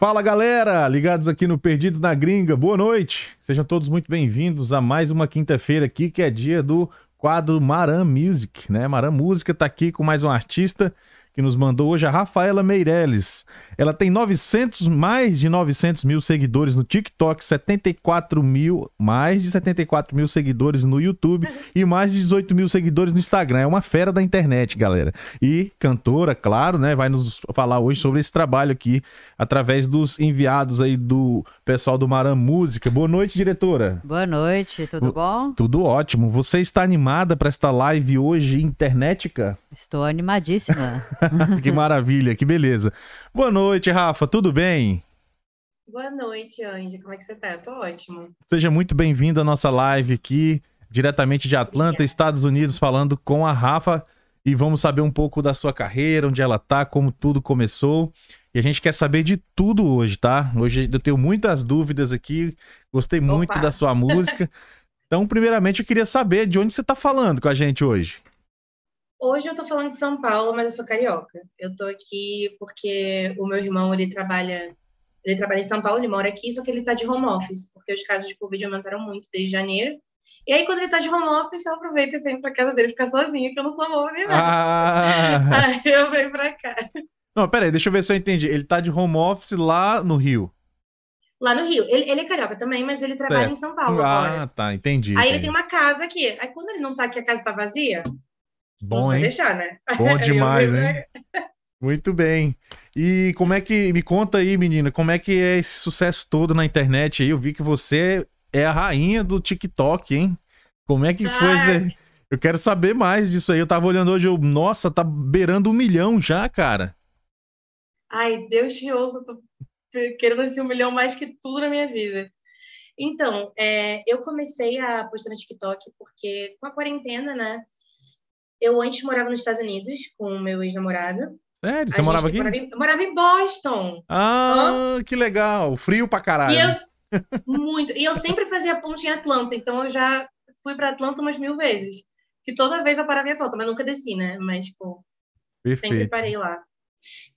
Fala galera, ligados aqui no Perdidos na Gringa, boa noite. Sejam todos muito bem-vindos a mais uma quinta-feira aqui, que é dia do quadro Maram Music, né? Maram Música tá aqui com mais um artista que nos mandou hoje, a Rafaela Meirelles. Ela tem 900, mais de 900 mil seguidores no TikTok, 74 mil, mais de 74 mil seguidores no YouTube e mais de 18 mil seguidores no Instagram. É uma fera da internet, galera. E cantora, claro, né? Vai nos falar hoje sobre esse trabalho aqui, através dos enviados aí do pessoal do Maram Música. Boa noite, diretora. Boa noite, tudo bom? Tudo ótimo. Você está animada para esta live hoje internetica? Estou animadíssima. que maravilha, que beleza. Boa noite, Rafa, tudo bem? Boa noite, Andy. Como é que você tá? Eu tô ótimo. Seja muito bem-vindo à nossa live aqui, diretamente de Atlanta, Obrigada. Estados Unidos, falando com a Rafa. E vamos saber um pouco da sua carreira, onde ela tá, como tudo começou. E a gente quer saber de tudo hoje, tá? Hoje eu tenho muitas dúvidas aqui. Gostei muito Opa. da sua música. Então, primeiramente, eu queria saber de onde você está falando com a gente hoje. Hoje eu tô falando de São Paulo, mas eu sou carioca. Eu tô aqui porque o meu irmão, ele trabalha, ele trabalha em São Paulo, ele mora aqui, só que ele tá de home office, porque os casos de Covid aumentaram muito desde janeiro. E aí, quando ele tá de home office, eu aproveito e venho pra casa dele ficar sozinho, porque eu não sou boa nem ah. Aí eu venho pra cá. Não, peraí, deixa eu ver se eu entendi. Ele tá de home office lá no Rio. Lá no Rio. Ele, ele é carioca também, mas ele trabalha em São Paulo ah, agora. tá, entendi. Aí entendi. ele tem uma casa aqui. Aí quando ele não tá aqui, a casa tá vazia, Bom, hein? deixar, né? Bom demais, hein? Muito bem. E como é que. Me conta aí, menina, como é que é esse sucesso todo na internet aí? Eu vi que você é a rainha do TikTok, hein? Como é que foi? Ah. Eu quero saber mais disso aí. Eu tava olhando hoje, eu, nossa, tá beirando um milhão já, cara. Ai, Deus te ouça, eu tô querendo esse um milhão mais que tudo na minha vida. Então, é, eu comecei a postar no TikTok porque com a quarentena, né? Eu antes morava nos Estados Unidos com o meu ex-namorado. Sério? Você morava aqui? Morava em, eu morava em Boston. Ah, Hã? que legal. Frio pra caralho. E eu, muito. E eu sempre fazia ponte em Atlanta, então eu já fui para Atlanta umas mil vezes. Que toda vez eu parava em Atlanta, mas nunca desci, né? Mas, tipo, Perfeito. sempre parei lá.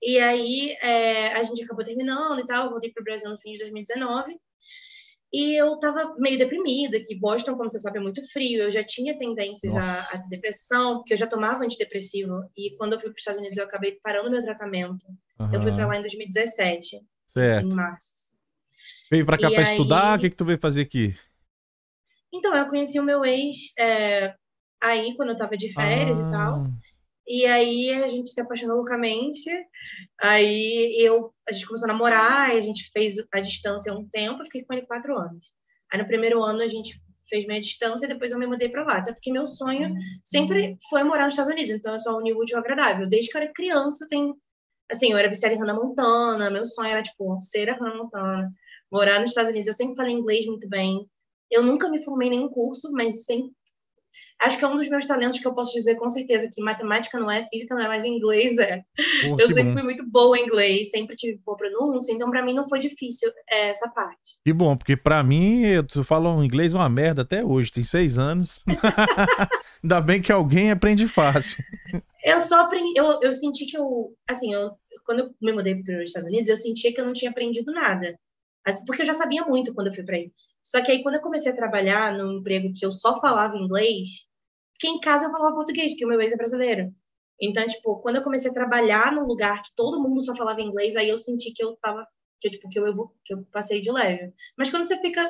E aí é, a gente acabou terminando e tal. Eu voltei para o Brasil no fim de 2019. E eu estava meio deprimida, que Boston, como você sabe, é muito frio. Eu já tinha tendências a, a, ter depressão, porque eu já tomava antidepressivo. E quando eu fui para os Estados Unidos, eu acabei parando meu tratamento. Uhum. Eu fui para lá em 2017, certo. em março. Veio para cá para aí... estudar? O que, que tu veio fazer aqui? Então, eu conheci o meu ex é, aí, quando eu estava de férias ah. e tal. E aí a gente se apaixonou loucamente. Aí eu, a gente começou a namorar, a gente fez a distância um tempo, eu fiquei com ele quatro anos. Aí no primeiro ano a gente fez meia distância, depois eu me mudei para lá, até porque meu sonho sempre foi morar nos Estados Unidos, então eu sou unir útil agradável. Desde que eu era criança, tem assim, eu era viciada em Hannah Montana, meu sonho era tipo ser a Hannah Montana, morar nos Estados Unidos. Eu sempre falei inglês muito bem. Eu nunca me formei em nenhum curso, mas sempre Acho que é um dos meus talentos que eu posso dizer com certeza que matemática não é, física não é, mas inglês é. eu sempre bom. fui muito boa em inglês, sempre tive boa pronúncia, então para mim não foi difícil é, essa parte. Que bom, porque para mim, eu falo inglês uma merda até hoje, tem seis anos. Ainda bem que alguém aprende fácil. Eu só aprendi, eu, eu senti que eu, assim, eu, quando eu me mudei para os Estados Unidos, eu sentia que eu não tinha aprendido nada. Assim, porque eu já sabia muito quando eu fui para aí. Só que aí, quando eu comecei a trabalhar num emprego que eu só falava inglês, porque em casa eu falava português, que o meu ex é brasileiro. Então, tipo, quando eu comecei a trabalhar num lugar que todo mundo só falava inglês, aí eu senti que eu tava, que, tipo, que eu, que eu passei de leve. Mas quando você fica.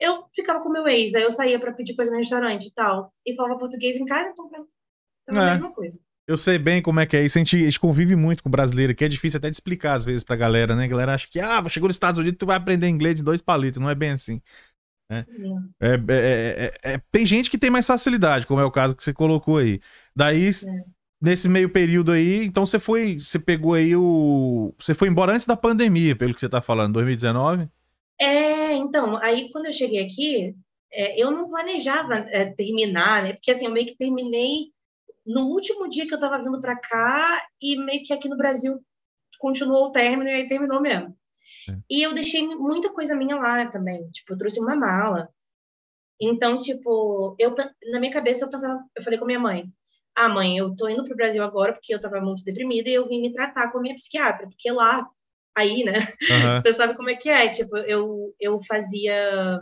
Eu ficava com o meu ex, aí eu saía para pedir coisa no restaurante e tal, e falava português em casa, então tava é. a mesma coisa. Eu sei bem como é que é isso. A gente, a gente convive muito com brasileiro, que é difícil até de explicar às vezes pra galera, né? A galera acha que, ah, chegou nos Estados Unidos, tu vai aprender inglês de dois palitos. Não é bem assim. Né? É, é, é, tem gente que tem mais facilidade, como é o caso que você colocou aí. Daí, nesse meio período aí, então você foi, você pegou aí o. Você foi embora antes da pandemia, pelo que você tá falando, 2019? É, então, aí quando eu cheguei aqui, eu não planejava terminar, né? Porque assim, eu meio que terminei no último dia que eu tava vindo para cá e meio que aqui no Brasil continuou o término e aí terminou mesmo. E eu deixei muita coisa minha lá também. Tipo, eu trouxe uma mala. Então, tipo, eu, na minha cabeça eu pensava, eu falei com minha mãe: "Ah, mãe, eu tô indo pro Brasil agora porque eu tava muito deprimida e eu vim me tratar com a minha psiquiatra, porque lá aí, né? Aham. Você sabe como é que é. Tipo, eu, eu fazia.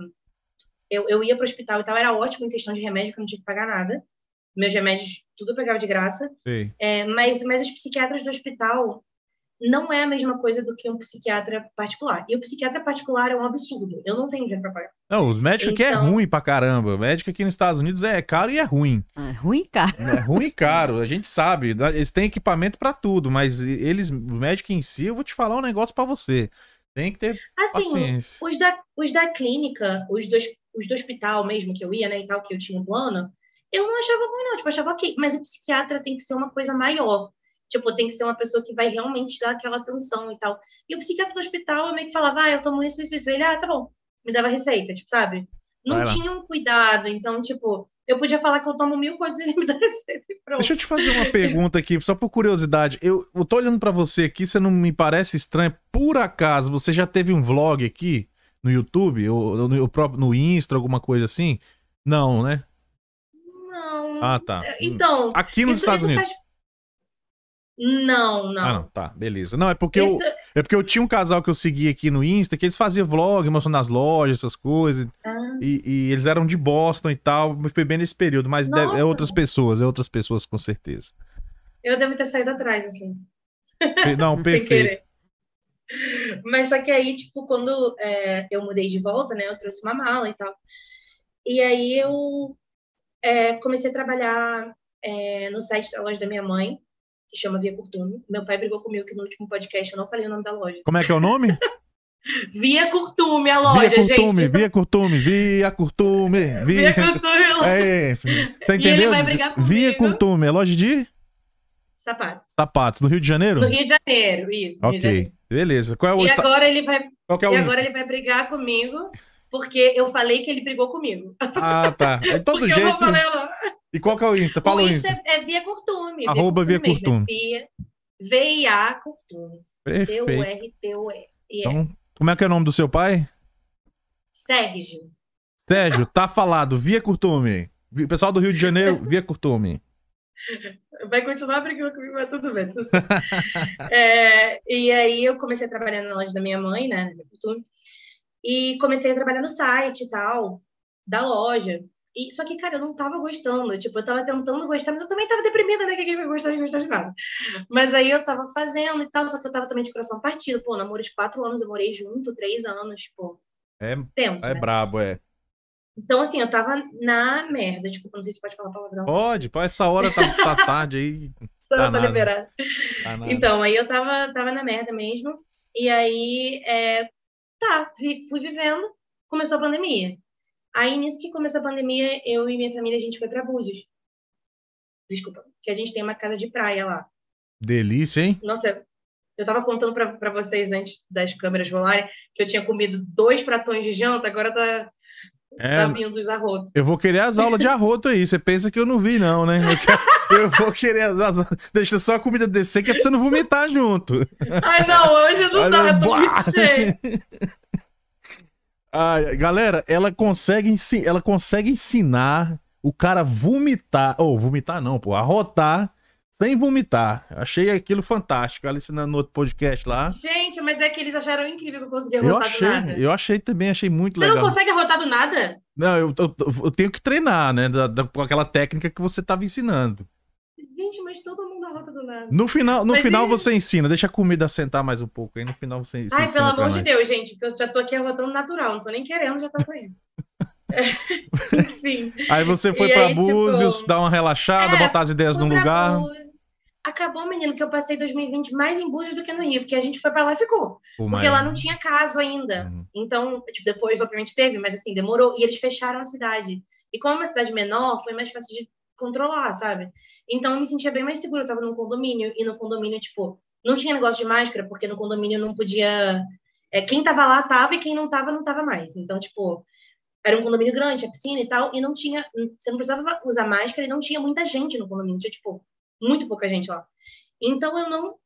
Eu, eu ia pro hospital e tal, era ótimo em questão de remédio, que eu não tinha que pagar nada. Meus remédios, tudo eu pegava de graça. É, mas, mas os psiquiatras do hospital não é a mesma coisa do que um psiquiatra particular. E o psiquiatra particular é um absurdo. Eu não tenho dinheiro pra pagar. Não, os médicos aqui é Então- ruim pra caramba. O médico aqui nos Estados Unidos é caro e é ruim. Ah, ruim, cara. É ruim e caro, a gente sabe. Eles têm equipamento pra tudo, mas eles, o médico em si, eu vou te falar um negócio pra você. Tem que ter Assim, paciência. os da, os da clínica, os do, os do hospital mesmo que eu ia, né, e tal, que eu tinha um plano, eu não achava ruim, não. Tipo, eu achava ok. Mas o psiquiatra tem que ser uma coisa maior. Tipo, tem que ser uma pessoa que vai realmente dar aquela atenção e tal. E o psiquiatra do hospital, eu meio que falava, ah, eu tomo isso, isso, isso. Ele, ah, tá bom. Me dava receita, tipo, sabe? Não Vai lá. tinha um cuidado. Então, tipo, eu podia falar que eu tomo mil coisas e ele me dá receita e pronto. Deixa eu te fazer uma pergunta aqui, só por curiosidade. Eu, eu tô olhando pra você aqui, você não me parece estranho. Por acaso, você já teve um vlog aqui no YouTube, ou, ou no, próprio, no Insta, alguma coisa assim? Não, né? Não. Ah, tá. Então, Aqui nos isso, Estados isso Unidos. faz... Não, não. Ah, não, tá, beleza. Não, é porque eu, Isso... é porque eu tinha um casal que eu segui aqui no Insta, que eles faziam vlog, mostrando as lojas, essas coisas. Ah, E, e eles eram de Boston e tal, foi bem nesse período, mas deve- é outras pessoas, é outras pessoas com certeza. eu devo ter saído atrás, assim. Não, perfeito. Mas só que aí, tipo, quando é, eu mudei de volta, né, eu trouxe uma mala e tal. E aí eu é, comecei a trabalhar é, no site da loja da minha mãe, que chama Via Curtume. Meu pai brigou comigo que no último podcast eu não falei o nome da loja. Como é que é o nome? Via Curtume, a loja, via Curtume, gente. via Curtume, via Curtume, Via via... Curtume. É, você E entendeu? ele vai brigar Via comigo. Curtume, é loja de Sapato. sapatos, no Rio de Janeiro? No Rio de Janeiro, isso. de Janeiro. Ok, beleza. Qual é o, E Insta- agora ele vai, Qual é o e agora ele vai brigar comigo, porque eu falei que ele brigou comigo. Ah, tá. É todo porque eu jeito. não falei. E qual que é o Insta? Fala o o Insta Insta. é, é Via Curtume. Arroba Via Curtume. é Via, V-I-A Curtume. C-U-R-T-U-E. Então, como é que é o nome do seu pai? Sérgio. Sérgio, tá falado, via Curtume. Pessoal do Rio de Janeiro, via Curtume. Vai continuar brigando comigo, mas tudo bem. Tudo. É, e aí eu comecei a trabalhar na loja da minha mãe, né, na Curtume, e comecei a trabalhar no site e tal, da loja. E, só que, cara, eu não tava gostando. Tipo, eu tava tentando gostar, mas eu também tava deprimida, né? Que vai gostar de gostar de nada. Mas aí eu tava fazendo e tal, só que eu tava também de coração partido. Pô, namoro de quatro anos, eu morei junto, três anos, pô. É, Tenso, é né? brabo, é. Então, assim, eu tava na merda. Tipo, não sei se pode falar palavrão. Pode, pode. Essa hora tá, tá tarde aí. Só tá tá liberado. Tá. Então, aí eu tava, tava na merda mesmo. E aí, é, tá, fui vivendo, começou a pandemia. Aí, nisso que começou a pandemia, eu e minha família, a gente foi pra Búzios. Desculpa, que a gente tem uma casa de praia lá. Delícia, hein? Nossa, eu tava contando pra vocês antes das câmeras rolarem que eu tinha comido dois pratões de janta, agora tá, É, tá vindo os arrotos. eu vou querer as aulas de arroto aí. Você pensa que eu não vi, não, né? Eu, quero- eu vou querer as aulas. Deixa só a comida descer, que é pra você não vomitar junto. Ai, não, hoje não Mas, dá, tô bah! muito cheio. Ai, galera, ela consegue, ensi- ela consegue ensinar o cara a vomitar. Ou vomitar não, pô. Arrotar sem vomitar. Achei aquilo fantástico. Ela ensinando no outro podcast lá. Gente, mas é que eles acharam incrível que eu consegui Eu arrotar do achei, nada. eu achei também, achei muito Você legal. não consegue arrotar do nada? Não, eu, eu- eu tenho que treinar, né? Da, da- com aquela técnica que você tava ensinando. Gente, mas todo mundo arrota do nada. No final, no Mas final e- você ensina, deixa a comida sentar mais um pouco. Aí no final você, você Ai, ensina pelo amor de. Deus, gente, porque eu já tô aqui arrotando natural, não tô nem querendo, já tá saindo. É, Enfim. Aí você foi E pra aí, tipo, Búzios, dar uma relaxada, é, botar as ideias pra lugar. Búzios. Acabou, menino, que eu passei 2020 mais em Búzios do que no Rio, porque a gente foi pra lá e ficou. Porque lá não tinha caso ainda. Uhum. Então, tipo, depois, obviamente, teve, mas assim, demorou. E eles fecharam a cidade. E como é uma cidade menor, foi mais fácil de controlar, sabe? Então, eu me sentia bem mais segura. Eu tava num condomínio, e no condomínio, tipo, não tinha negócio de máscara, porque no condomínio não podia. É, quem tava lá tava e quem não tava, não tava mais. Então, tipo, era um condomínio grande, tinha piscina e tal, e não tinha. Você não precisava usar máscara e não tinha muita gente no condomínio. Tinha, tipo, muito pouca gente lá. Então, eu não.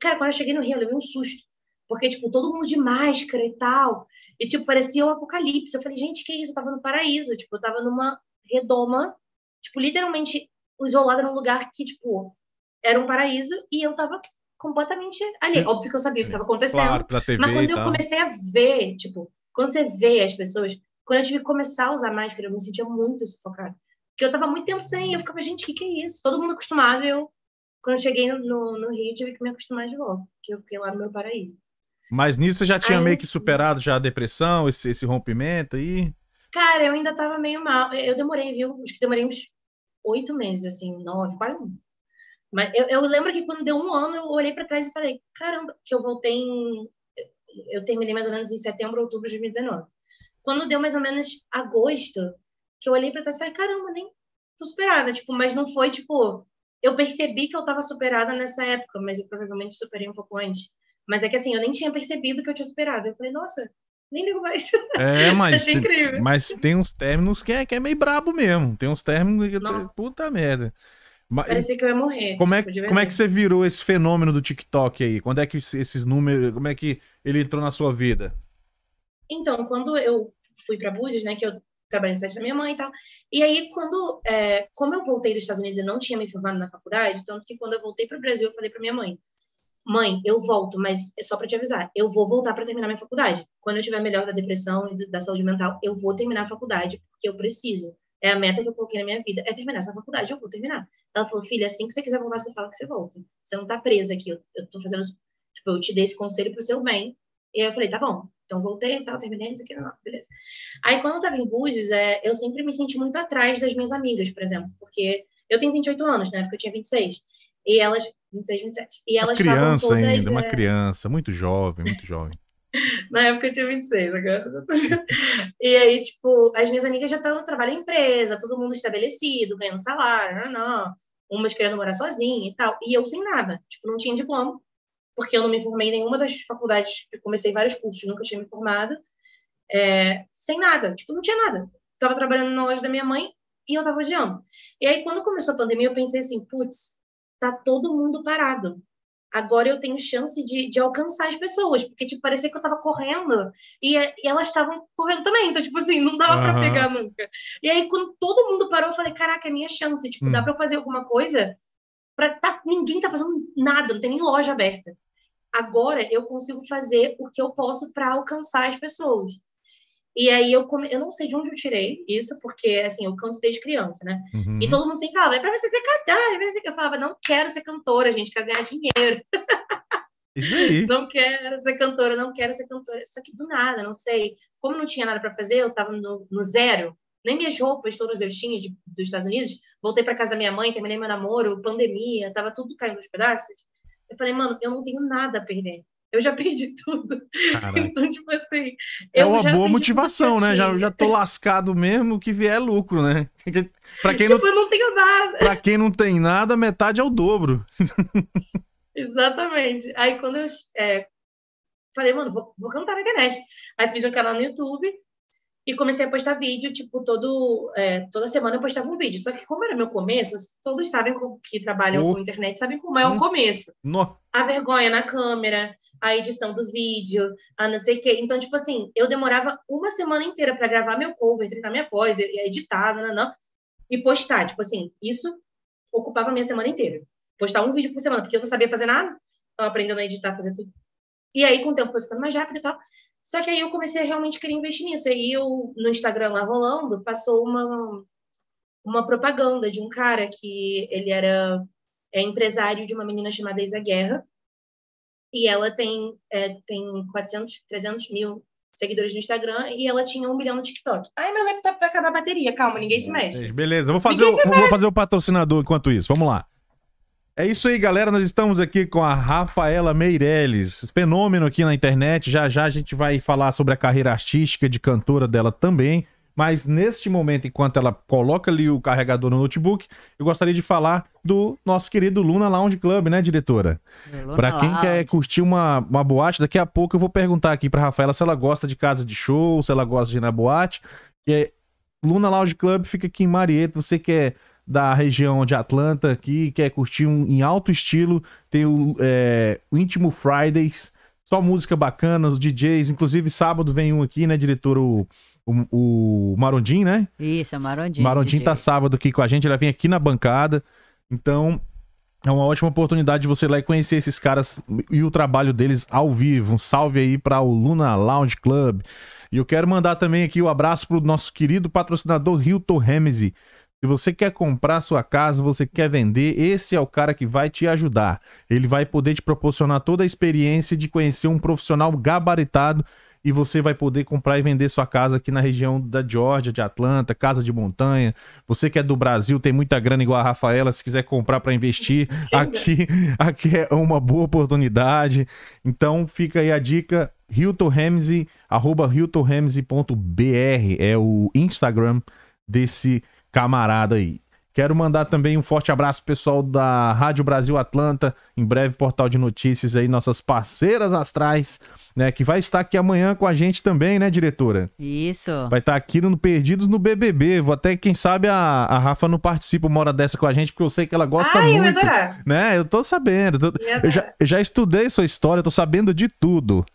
Cara, quando eu cheguei no Rio, eu levei um susto. Porque, tipo, todo mundo de máscara e tal. E, tipo, parecia um apocalipse. Eu falei, gente, que isso? Eu tava no paraíso. Tipo, eu tava numa redoma, tipo, literalmente isolada num lugar que, tipo, era um paraíso. E eu tava completamente ali. Óbvio que eu sabia o que estava acontecendo. Claro, TV mas quando eu comecei a ver, tipo, quando você vê as pessoas, quando eu tive que começar a usar máscara, eu me sentia muito sufocada. Porque eu tava muito tempo sem, eu ficava, gente, o que, que é isso? Todo mundo acostumado, e eu, quando eu cheguei no, no, no Rio, tive que me acostumar de volta, porque eu fiquei lá no meu paraíso. Mas nisso você já tinha Aí, meio que superado já a depressão, esse, esse rompimento aí. Cara, eu ainda tava meio mal. Eu demorei, viu? Acho que demorei uns oito meses, assim, nove, quase um. Mas eu, eu lembro que quando deu um ano, eu olhei pra trás e falei, caramba, que eu voltei em. Eu terminei mais ou menos em setembro, outubro de 2019. Quando deu mais ou menos agosto, que eu olhei pra trás e falei, caramba, nem tô superada. Tipo, mas não foi, tipo. Eu percebi que eu tava superada nessa época, mas eu provavelmente superei um pouco antes. Mas é que assim, eu nem tinha percebido que eu tinha superado. Eu falei, nossa, nem ligo mais. É, mas, Achei incrível. mas tem uns términos que é, que é meio brabo mesmo. Tem uns términos que. Nossa. Puta merda. Mas, Parecia que eu ia morrer. como, é, tipo, de como é que você virou esse fenômeno do TikTok aí? Quando é que esses números. Como é que ele entrou na sua vida? Então, quando eu fui para Búzios, né, que eu trabalhei no site da minha mãe e tal, e aí quando, é, como eu voltei dos Estados Unidos e não tinha me formado na faculdade, tanto que quando eu voltei para o Brasil, eu falei para minha mãe, mãe, eu volto, mas é só para te avisar, eu vou voltar para terminar minha faculdade. Quando eu tiver melhor da depressão e da saúde mental, eu vou terminar a faculdade, porque eu preciso. É a meta que eu coloquei na minha vida, é terminar essa faculdade, eu vou terminar. Ela falou, filha, assim que você quiser voltar, você fala que você volta. Você não tá presa aqui, eu, eu tô fazendo, tipo, eu te dei esse conselho pro seu bem, e aí eu falei, tá bom. Então voltei e tal, terminei, isso aqui, não, beleza. Aí quando eu tava em Búzios, é, eu sempre me senti muito atrás das minhas amigas, por exemplo, porque eu tenho 28 anos, né? Porque eu tinha 26. E elas, 26, 27. E Uma elas estavam criança todas. ainda, uma é, criança, muito jovem, muito jovem. Na época eu tinha 26, agora. E aí, tipo, as minhas amigas já estavam trabalhando em empresa, todo mundo estabelecido, ganhando salário, não, não. Umas querendo morar sozinha e tal. E eu sem nada, tipo, não tinha diploma, porque eu não me formei em nenhuma das faculdades, comecei vários cursos, nunca tinha me formado. É, sem nada, tipo, não tinha nada. Tava trabalhando na loja da minha mãe e eu tava odiando. E aí, quando começou a pandemia, eu pensei assim, putz, tá todo mundo parado agora eu tenho chance de, de alcançar as pessoas, porque, tipo, parecia que eu tava correndo e, e elas estavam correndo também, então, tipo assim, não dava Aham. pra pegar nunca. E aí, quando todo mundo parou, eu falei, caraca, é minha chance, tipo, Hum. dá pra eu fazer alguma coisa pra tá, ninguém tá fazendo nada, não tem nem loja aberta. Agora eu consigo fazer o que eu posso pra alcançar as pessoas. E aí eu come... eu não sei de onde eu tirei isso, porque assim, eu canto desde criança, né? Uhum. E todo mundo sempre falava, é pra você ser cantora, é pra você ser... Eu falava, não quero ser cantora, gente, quero ganhar dinheiro. Isso aí. não quero ser cantora, não quero ser cantora. Só que do nada, não sei. Como não tinha nada para fazer, eu tava no, no zero. Nem minhas roupas todas eu tinha de, dos Estados Unidos. Voltei para casa da minha mãe, terminei meu namoro, pandemia, tava tudo caindo nos pedaços. Eu falei, mano, eu não tenho nada a perder. Eu já perdi tudo. Caraca. Então, tipo assim. É uma boa motivação, né? Já, já tô lascado mesmo, que vier é lucro, né? Pra quem, Tipo, não, eu não tenho nada. pra quem não tem nada, metade é o dobro. Exatamente. Aí quando eu é, falei, mano, vou, vou cantar na internet. Aí fiz um canal no YouTube e comecei a postar vídeo, tipo, todo, é, toda semana eu postava um vídeo. Só que como era meu começo, todos sabem que trabalham Oh. com internet, sabem como é o Hum. começo. No- A vergonha na câmera, a edição do vídeo, a não sei o quê. Então, tipo assim, eu demorava uma semana inteira para gravar meu cover, treinar minha voz, editar, não, não, não, e postar. Tipo assim, isso ocupava a minha semana inteira. Postar um vídeo por semana, porque eu não sabia fazer nada, estava aprendendo a editar, fazer tudo. E aí, com o tempo, foi ficando mais rápido e tal. Só que aí eu comecei a realmente querer investir nisso. Aí eu, no Instagram lá rolando, passou uma, uma propaganda de um cara que ele era é, empresário de uma menina chamada Isa Guerra. E ela tem, é, tem 400, 300 mil seguidores no Instagram e ela tinha um milhão no TikTok. Ai, meu laptop vai acabar a bateria, calma, ninguém se mexe. Beleza, eu vou fazer, o, vou fazer o patrocinador enquanto isso. Vamos lá. É isso aí, galera. Nós estamos aqui com a Rafaela Meirelles, fenômeno aqui na internet. Já já a gente vai falar sobre a carreira artística de cantora dela também. Mas neste momento, enquanto ela coloca ali o carregador no notebook, eu gostaria de falar do nosso querido Luna Lounge Club, né, diretora? Pra quem Lounge. quer curtir uma, uma boate, daqui a pouco eu vou perguntar aqui pra Rafaela se ela gosta de casa de show, se ela gosta de ir na boate. Que é Luna Lounge Club fica aqui em Marieta. Você que é da região de Atlanta aqui, quer curtir um, em alto estilo, tem o, é, o Íntimo Fridays, só música bacana, os DJs. Inclusive, sábado vem um aqui, né, diretor? O, o, o Marondim, né? Isso, é Marondinho. Marondim DJ. tá sábado aqui com a gente, ela vem aqui na bancada. Então, É uma ótima oportunidade de você ir lá e conhecer esses caras e o trabalho deles ao vivo. Um salve aí para o Luna Lounge Club. E eu quero mandar também aqui o um abraço pro nosso querido patrocinador Hilton Ramsey. Se você quer comprar sua casa, você quer vender, esse é o cara que vai te ajudar. Ele vai poder te proporcionar toda a experiência de conhecer um profissional gabaritado e você vai poder comprar e vender sua casa aqui na região da Georgia, de Atlanta, casa de montanha. Você que é do Brasil, tem muita grana igual a Rafaela, se quiser comprar para investir, aqui, aqui é uma boa oportunidade. Então fica aí a dica, Hilton Ramsey, arroba hiltonramsey.br é o Instagram desse camarada aí. Quero mandar também um forte abraço pessoal da Rádio Brasil Atlanta, em breve portal de notícias aí, nossas parceiras astrais, né, que vai estar aqui amanhã com a gente também, né, diretora? Isso. Vai estar aqui no Perdidos no BBB. Vou até, quem sabe, a, a Rafa não participa uma hora dessa com a gente, porque eu sei que ela gosta Ai, muito. Eu ia adorar. Né? Eu tô sabendo. Eu, tô, eu, já, eu já estudei sua história, eu tô sabendo de tudo.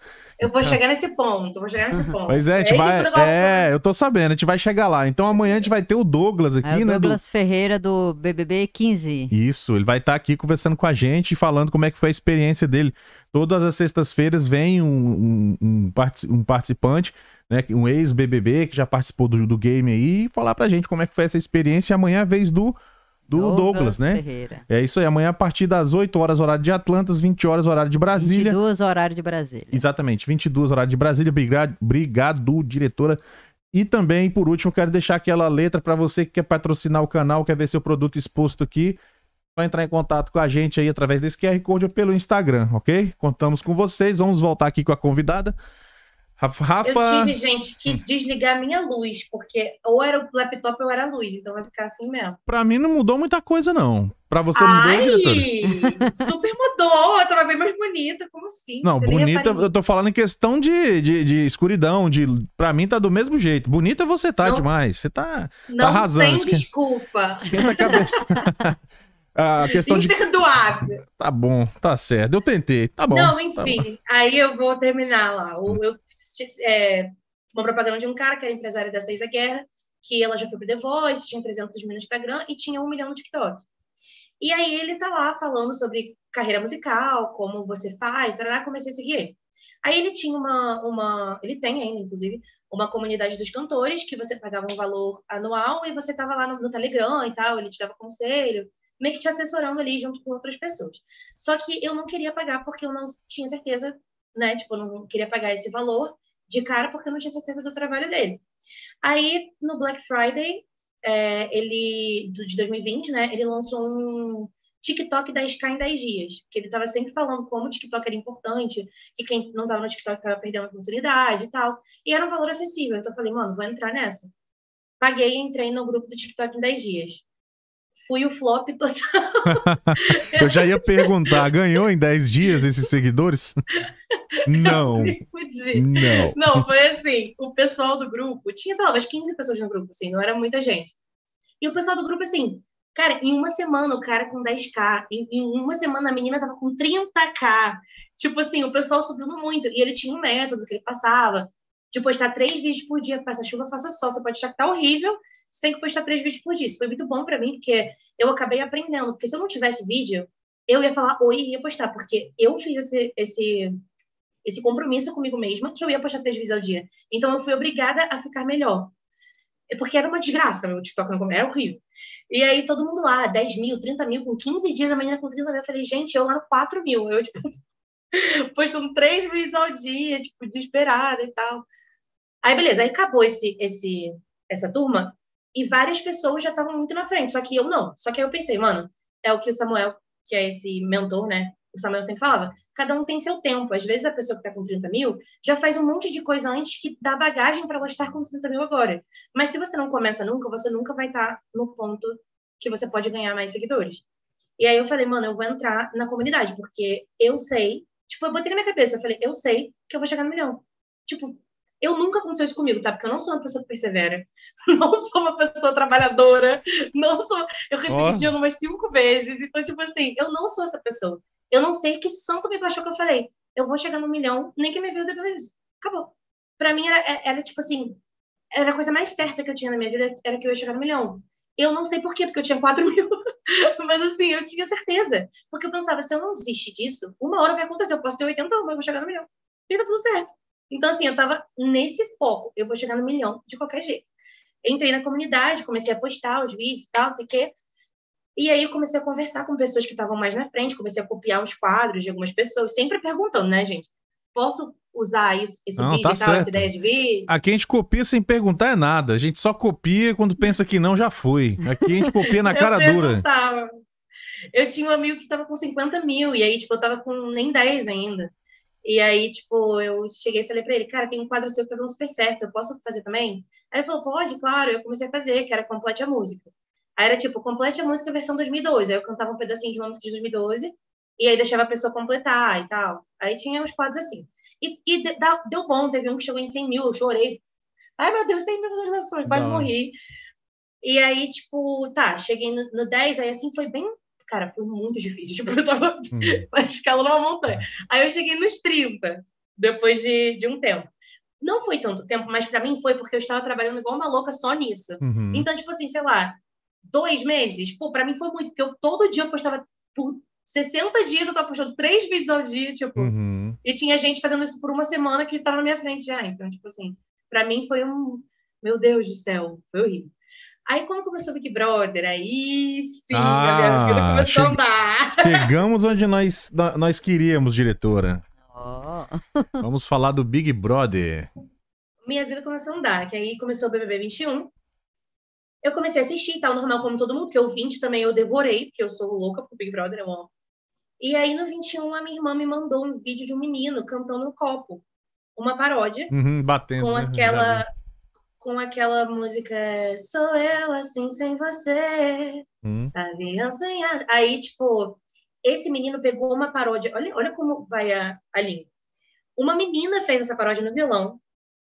Eu vou chegar nesse ponto, vou chegar nesse ponto. Pois é, a gente é vai. É, eu tô sabendo, a gente vai chegar lá. Então amanhã a gente vai ter o Douglas aqui, é o né? Douglas do... Ferreira do BBB 15. Isso, ele vai estar tá aqui conversando com a gente e falando como é que foi a experiência dele. Todas as sextas-feiras vem um, um, um, participante, né? Um ex-BBB que já participou do, do game aí, e falar pra gente como é que foi essa experiência. E amanhã é a vez do do Douglas, Douglas, né? Ferreira. É isso aí. Amanhã, a partir das 8 horas, horário de Atlanta, 20 horas, horário de Brasília. 22 horário de Brasília. Exatamente, 22 horário de Brasília. Obrigado, obrigado diretora. E também, por último, quero deixar aquela letra para você que quer patrocinar o canal, quer ver seu produto exposto aqui. Vai entrar em contato com a gente aí através desse QR Code ou pelo Instagram, ok? Contamos com vocês. Vamos voltar aqui com a convidada. Rafa... Eu tive, gente, que desligar minha luz, porque ou era o laptop ou era a luz, então vai ficar assim mesmo. Pra mim não mudou muita coisa, não. Pra você mudou, diretor? Super mudou, eu tava bem mais bonita, como assim? Não, você bonita, eu tô falando em questão de, de, de, escuridão, de... Pra mim tá do mesmo jeito. Bonita você tá não, demais, você tá, não tá arrasando. Não tem desculpa. Esquenta a cabeça. a questão Imperdoável. de. Tá bom, tá certo. Eu tentei. Tá bom. Não, tá enfim. Tá aí eu vou terminar lá. Eu, é, uma propaganda de um cara que era empresário da Seisa Guerra, que ela já foi pro The Voice, tinha 300 mil no Instagram e tinha um milhão no TikTok. E aí ele tá lá falando sobre carreira musical, como você faz, tarará, comecei a seguir ele. Aí ele tinha uma, uma, ele tem ainda, inclusive, uma comunidade dos cantores, que você pagava um valor anual e você tava lá no, no Telegram e tal, ele te dava conselho, meio que te assessorando ali junto com outras pessoas. Só que eu não queria pagar porque eu não tinha certeza, né? Tipo, eu não queria pagar esse valor de cara porque eu não tinha certeza do trabalho dele. Aí, no Black Friday, é, ele, de 2020, né? Ele lançou um TikTok 10k em 10 dias, que ele estava sempre falando como o TikTok era importante, que quem não estava no TikTok estava perdendo a oportunidade e tal. E era um valor acessível. Então eu falei, mano, vou entrar nessa. Paguei e entrei no grupo do TikTok em 10 dias fui o flop total. eu já ia perguntar, ganhou em 10 dias esses seguidores? Não. Não. Não, foi assim, o pessoal do grupo, tinha, sei lá, umas 15 pessoas no grupo, assim, não era muita gente. E o pessoal do grupo, assim, cara, em uma semana o cara com 10k, em, em uma semana a menina tava com 30k. Tipo assim, o pessoal subindo muito. E ele tinha um método que ele passava de postar três vídeos por dia, faça chuva, faça sol. Você pode achar que tá horrível, você tem que postar três vídeos por dia. Isso foi muito bom para mim, porque eu acabei aprendendo. Porque se eu não tivesse vídeo, eu ia falar oi e ia postar, porque eu fiz esse, esse, esse compromisso comigo mesma que eu ia postar três vídeos ao dia. Então eu fui obrigada a ficar melhor. É porque era uma desgraça meu TikTok começo, era horrível. E aí todo mundo lá, 10 mil, 30 mil, com 15 dias, a menina com 30 mil. Eu falei, gente, eu lá no 4 mil. Eu, tipo, postando três vídeos ao dia, tipo, desesperada e tal. Aí, beleza, aí acabou esse, esse, essa turma e várias pessoas já estavam muito na frente, só que eu não. Só que aí eu pensei, mano, é o que o Samuel, que é esse mentor, né? O Samuel sempre falava, cada um tem seu tempo. Às vezes a pessoa que está com 30 mil já faz um monte de coisa antes que dá bagagem para ela estar com 30 mil agora. Mas se você não começa nunca, você nunca vai estar tá no ponto que você pode ganhar mais seguidores. E aí eu falei, mano, eu vou entrar na comunidade, porque eu sei, tipo, eu botei na minha cabeça, eu falei, eu sei que eu vou chegar no milhão. Tipo, eu nunca aconteceu isso comigo, tá? Porque eu não sou uma pessoa que persevera, não sou uma pessoa trabalhadora, não sou. Eu repeti oh. umas cinco vezes, então, tipo assim, eu não sou essa pessoa. Eu não sei que santo me baixou que eu falei. Eu vou chegar no milhão, nem que minha vida depois. Acabou. Pra mim, era, é, era tipo assim, era a coisa mais certa que eu tinha na minha vida, era que eu ia chegar no milhão. Eu não sei por quê, porque eu tinha 4 mil. Mas assim, eu tinha certeza. Porque eu pensava, se eu não desistir disso, uma hora vai acontecer. Eu posso ter 80 anos, mas eu vou chegar no milhão. E tá tudo certo. Então, assim, eu tava nesse foco. Eu vou chegar no milhão de qualquer jeito. Entrei na comunidade, comecei a postar os vídeos e tal, não sei o quê. E aí eu comecei a conversar com pessoas que estavam mais na frente, comecei a copiar os quadros de algumas pessoas, sempre perguntando, né, gente? Posso usar isso, esse Não, vídeo tá e tal, certo. essa ideia de vídeo? Aqui a gente copia sem perguntar é nada. A gente só copia quando pensa que não, já foi. Aqui a gente copia na cara eu dura. perguntava. Eu tinha um amigo que tava com 50 mil, e aí, tipo, eu tava com nem 10 ainda. E aí, tipo, eu cheguei e falei pra ele, cara, tem um quadro seu que tá dando super certo, eu posso fazer também? Aí ele falou, pode, claro. Eu comecei a fazer, que era Complete a Música. Aí era, tipo, Complete a Música versão 2012. Aí eu cantava um pedacinho de uma música de 2012, e aí deixava a pessoa completar e tal. Aí tinha uns quadros assim. E, e deu bom, teve um que chegou em 100 mil, eu chorei. Ai, meu Deus, 100 mil visualizações, quase hora. morri. E aí, tipo, tá, cheguei no, no 10, aí assim foi bem. Cara, foi muito difícil. Tipo, eu tava Hum. escalando uma montanha. Aí eu cheguei nos 30, depois de, de um tempo. Não foi tanto tempo, mas pra mim foi porque eu estava trabalhando igual uma louca só nisso. Uhum. Então, tipo assim, sei lá, dois meses, pô, pra mim foi muito, porque eu todo dia eu postava por 60 dias, eu tava postando três vídeos ao dia, tipo, Uhum. e tinha gente fazendo isso por uma semana que tava na minha frente já. Então, tipo assim, pra mim foi um. Meu Deus do céu, foi horrível. Aí, quando começou o Big Brother, aí sim, a minha vida Ah, começou a andar. Chegamos onde nós, nó- nós queríamos, diretora. Ó. Vamos falar do Big Brother. Minha vida começou a andar, que aí começou o BBB 21. Eu comecei a assistir, tal, normal como todo mundo, porque o 20 também eu devorei, porque eu sou louca pro Big Brother, eu amo. E aí, no 21, a minha irmã me mandou um vídeo de um menino cantando no copo. Uma paródia. Uhum, batendo. com né? Aquela vi. Com aquela música Sou eu assim sem você, Hum. avião sonhado. Aí, tipo, esse menino pegou uma paródia. Olha, olha como vai a, a linha. Uma menina fez essa paródia no violão,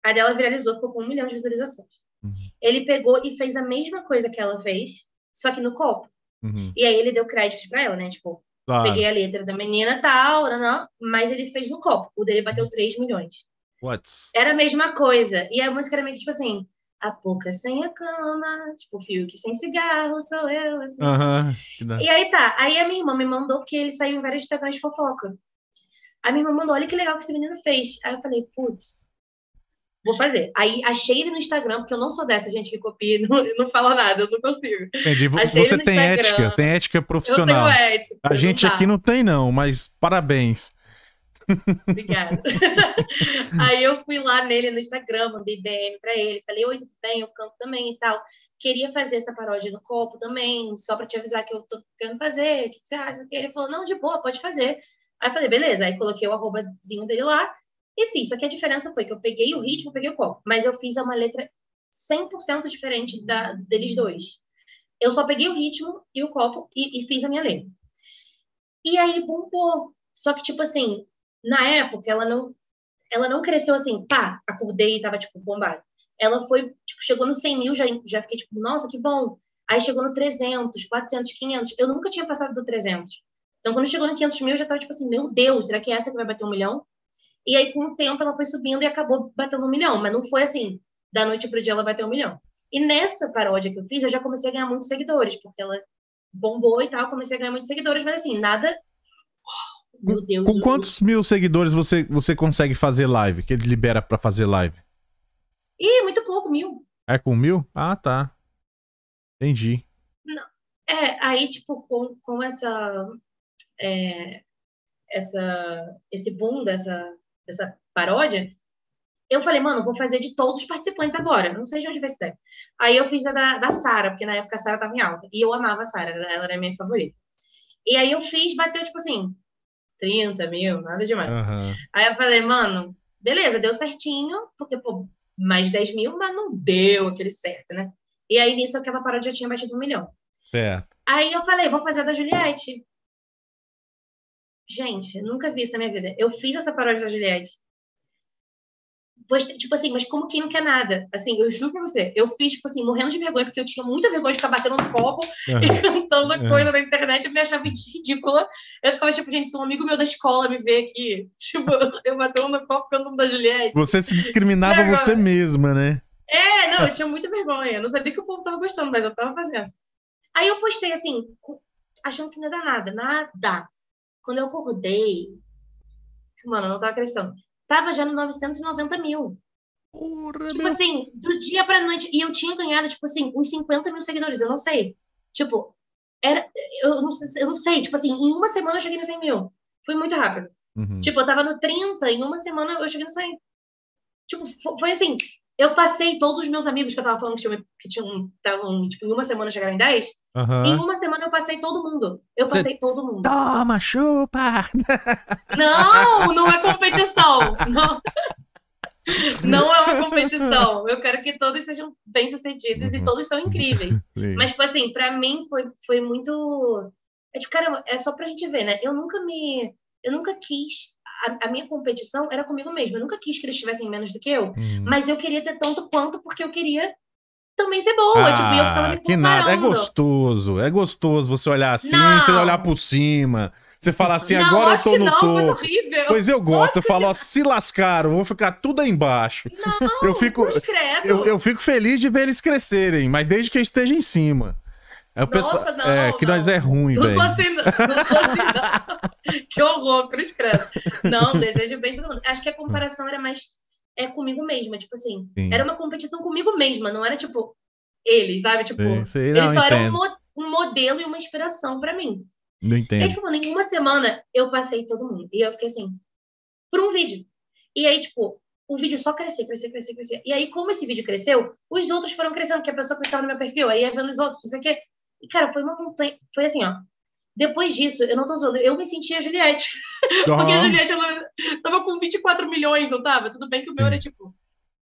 a dela viralizou, ficou com um milhão de visualizações. Uhum. Ele pegou e fez a mesma coisa que ela fez, só que no copo. Uhum. E aí ele deu crédito pra ela, né? Tipo, Claro. peguei a letra da menina tal, não, não, mas ele fez no copo. O dele bateu 3 milhões. What's? Era a mesma coisa. E a música era meio que, tipo assim, a pouca sem a cama, tipo, Fiuk sem cigarro, sou eu, assim. Que da- E aí tá, aí a minha irmã me mandou, porque ele saiu em vários Instagrams de fofoca. A minha irmã mandou, olha que legal que esse menino fez. Aí eu falei, putz, vou fazer. Aí achei ele no Instagram, porque eu não sou dessa gente que copia e não, não fala nada, eu não consigo. Entendi. Achei Você tem Instagram. ética, tem ética Eu profissional. tenho ética. A gente dá. aqui não tem, não, mas parabéns. Obrigada. Aí eu fui lá nele no Instagram, mandei DM pra ele, falei, oi, tudo bem? Eu canto também e tal. Queria fazer essa paródia no copo também, só pra te avisar que eu tô querendo fazer, o que você acha? Ele falou, não, de boa, pode fazer. Aí eu falei, beleza. Aí coloquei o arrobazinho dele lá e fiz. Só que a diferença foi que eu peguei o ritmo, peguei o copo, mas eu fiz uma letra 100% diferente da, deles dois. Eu só peguei o ritmo e o copo e, e fiz a minha letra. E aí bombou. Só que, tipo assim, na época, ela não, ela não cresceu assim, pá, acordei e tava, tipo, bombada. Ela foi, tipo, chegou no 100 mil, já, já fiquei, tipo, nossa, que bom. Aí chegou no 300, 400, 500. Eu nunca tinha passado do 300. Então, quando chegou no 500 mil, eu já tava, tipo assim, meu Deus, será que é essa que vai bater um milhão? E aí, com o tempo, ela foi subindo e acabou batendo um milhão. Mas não foi assim, da noite pro dia ela bateu um milhão. E nessa paródia que eu fiz, eu já comecei a ganhar muitos seguidores, porque ela bombou e tal, comecei a ganhar muitos seguidores, mas assim, nada... Meu Deus. Com quantos mil seguidores você, você consegue fazer live? Que ele libera pra fazer live? Ih, muito pouco, mil. É com mil? Ah, tá. Entendi. É, aí, tipo, com, com essa, é, essa, esse boom dessa, dessa paródia, eu falei, mano, vou fazer de todos os participantes agora. Não sei de onde vai ser. Aí eu fiz a da, da Sara, porque na época a Sara tava em alta. E eu amava a Sara, ela ela era a minha favorita. E aí eu fiz, bateu, tipo assim, 30 mil, nada demais. Aham. Aí eu falei, mano, beleza, deu certinho, porque, pô, mais 10 mil, mas não deu aquele certo, né? E aí, nisso, aquela paródia já tinha batido um milhão. Certo. Aí eu falei, vou fazer a da Juliette. Gente, eu nunca vi isso na minha vida. Eu fiz essa paródia da Juliette. Tipo assim, mas como quem não quer nada? Assim, eu juro pra você, eu fiz, tipo assim, morrendo de vergonha, porque eu tinha muita vergonha de ficar batendo no copo e Aham. cantando É. coisa na internet, eu me achava ridícula. Eu ficava, tipo, gente, se um amigo meu da escola me vê aqui, tipo, eu batendo no copo cantando da Juliette. Você se discriminava você mesma, né? É, não, eu tinha muita vergonha. Eu não sabia que o povo tava gostando, mas eu tava fazendo. Aí eu postei assim, achando que não era nada, nada. Quando eu acordei, mano, eu não tava acreditando. Tava já no 990 mil. Porra, Tipo meu. assim, do dia pra noite. E eu tinha ganhado, tipo assim, uns 50 mil seguidores, eu não sei. Tipo, era. Eu não sei, eu não sei. Tipo assim, em uma semana eu cheguei no 100 mil. Foi muito rápido. Uhum. Tipo, eu tava no 30, em uma semana eu cheguei no 100. Tipo, fo- foi assim. Eu passei todos os meus amigos que eu tava falando que tinham, que tinham tavam, tipo, em uma semana chegaram em 10. Aham. Em uma semana eu passei todo mundo. Eu Cê- passei todo mundo. Toma, chupa! Não, não é competição. Não, não é uma competição. Eu quero que todos sejam bem-sucedidos Uhum. e todos são incríveis. Mas, tipo assim, pra mim foi, foi muito. É tipo, caramba, é só pra gente ver, né? Eu nunca me. Eu nunca quis. A, a minha competição era comigo mesma. Eu nunca quis que eles tivessem menos do que eu. Uhum. Mas eu queria ter tanto quanto porque eu queria também ser boa. tipo, e eu ficava me Ah, que nada, é comparando. gostoso, é gostoso você olhar assim, Não. você olhar por cima, você falar assim, não, agora eu tô no não, topo. horrível. Pois eu gosto, eu falo, ó, se lascaram, vou ficar tudo aí embaixo. Não, eu fico, eu, eu fico feliz de ver eles crescerem, mas desde que eu esteja em cima. É, o Nossa, pessoal- não, é que não. nós é ruim, Não velho. sou assim, não. Não sou assim, não. Que horror, cruz credo. Não, desejo bem todo mundo. Acho que a comparação era mais é comigo mesma, tipo assim. Sim. Era uma competição comigo mesma, não era tipo eles, sabe? Tipo, Sim, sei, eles não, só eram um, mo- um modelo e uma inspiração pra mim. Não E entendo. aí, tipo, em uma semana eu passei todo mundo. E eu fiquei assim, por um vídeo. E aí, tipo, o vídeo só crescer, crescer, crescer, crescer. E aí, como esse vídeo cresceu, os outros foram crescendo, que a pessoa clicava no meu perfil, aí ia vendo os outros, não sei o quê. E, cara, foi uma montanha. Foi assim, ó. Depois disso, eu não tô zoando, eu me sentia a Juliette. Porque a. Juliette, ela tava com 24 milhões, não tava? Tudo bem que o meu Sim. era, tipo,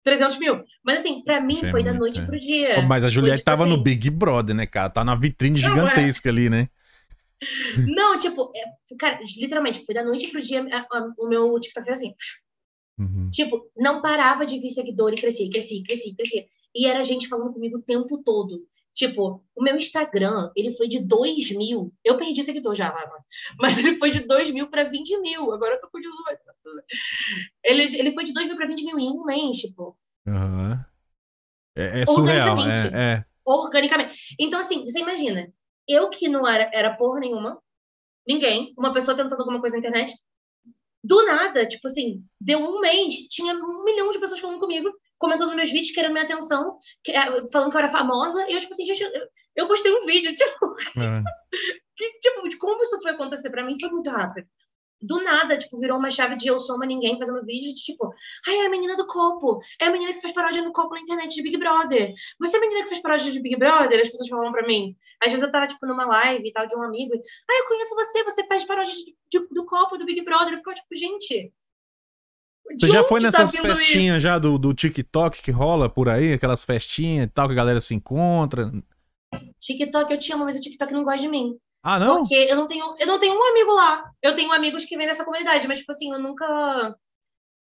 300 mil. Mas, assim, pra mim, foi da noite é. pro dia. Mas a Juliette tipo tava no assim- Big Brother, né, cara? Tá na vitrine Não, é. gigantesca ali, né? Não, tipo, é, cara, literalmente, foi da noite pro dia, a- a- o meu TikTok foi assim. Uhum. Tipo, não parava de vir seguidor e crescia, crescia, crescia, crescia. E era gente falando comigo o tempo todo. Tipo, o meu Instagram, ele foi de 2 mil. Eu perdi seguidor já lá, mas ele foi de 2 mil pra 20 mil. Agora eu tô com 18. tá tudo bem. Ele, ele foi de 2 mil pra 20 mil em um mês, tipo, Aham. É, é surreal, Organicamente. é, é. organicamente. Então, assim, você imagina, eu que não era, era porra nenhuma, ninguém, uma pessoa tentando alguma coisa na internet, do nada, tipo assim, deu um mês, tinha um milhão de pessoas falando comigo, comentando nos meus vídeos, querendo minha atenção, que- eh, falando que eu era famosa, e eu, tipo assim, gente, eu, eu postei um vídeo, tipo, é. que, tipo, de como isso foi acontecer pra mim, foi muito rápido. Do nada, tipo, virou uma chave de eu sou uma ninguém fazendo vídeo de tipo, ai, é a menina do copo, é a menina que faz paródia no copo na internet de Big Brother. Você é a menina que faz paródia de Big Brother? As pessoas falam pra mim. Às vezes eu tava, tipo, numa live e tal, de um amigo, ah, eu conheço você, você faz paródia de- de- do copo do Big Brother. Eu ficava, tipo, gente. De Você já foi tá nessas isso? festinhas já do, do TikTok que rola por aí? Aquelas festinhas e tal que a galera se encontra? TikTok eu te amo, mas o TikTok não gosta de mim. Ah, não? Porque eu não tenho, eu não tenho um amigo lá. Eu tenho amigos que vêm dessa comunidade, mas, tipo assim, eu nunca.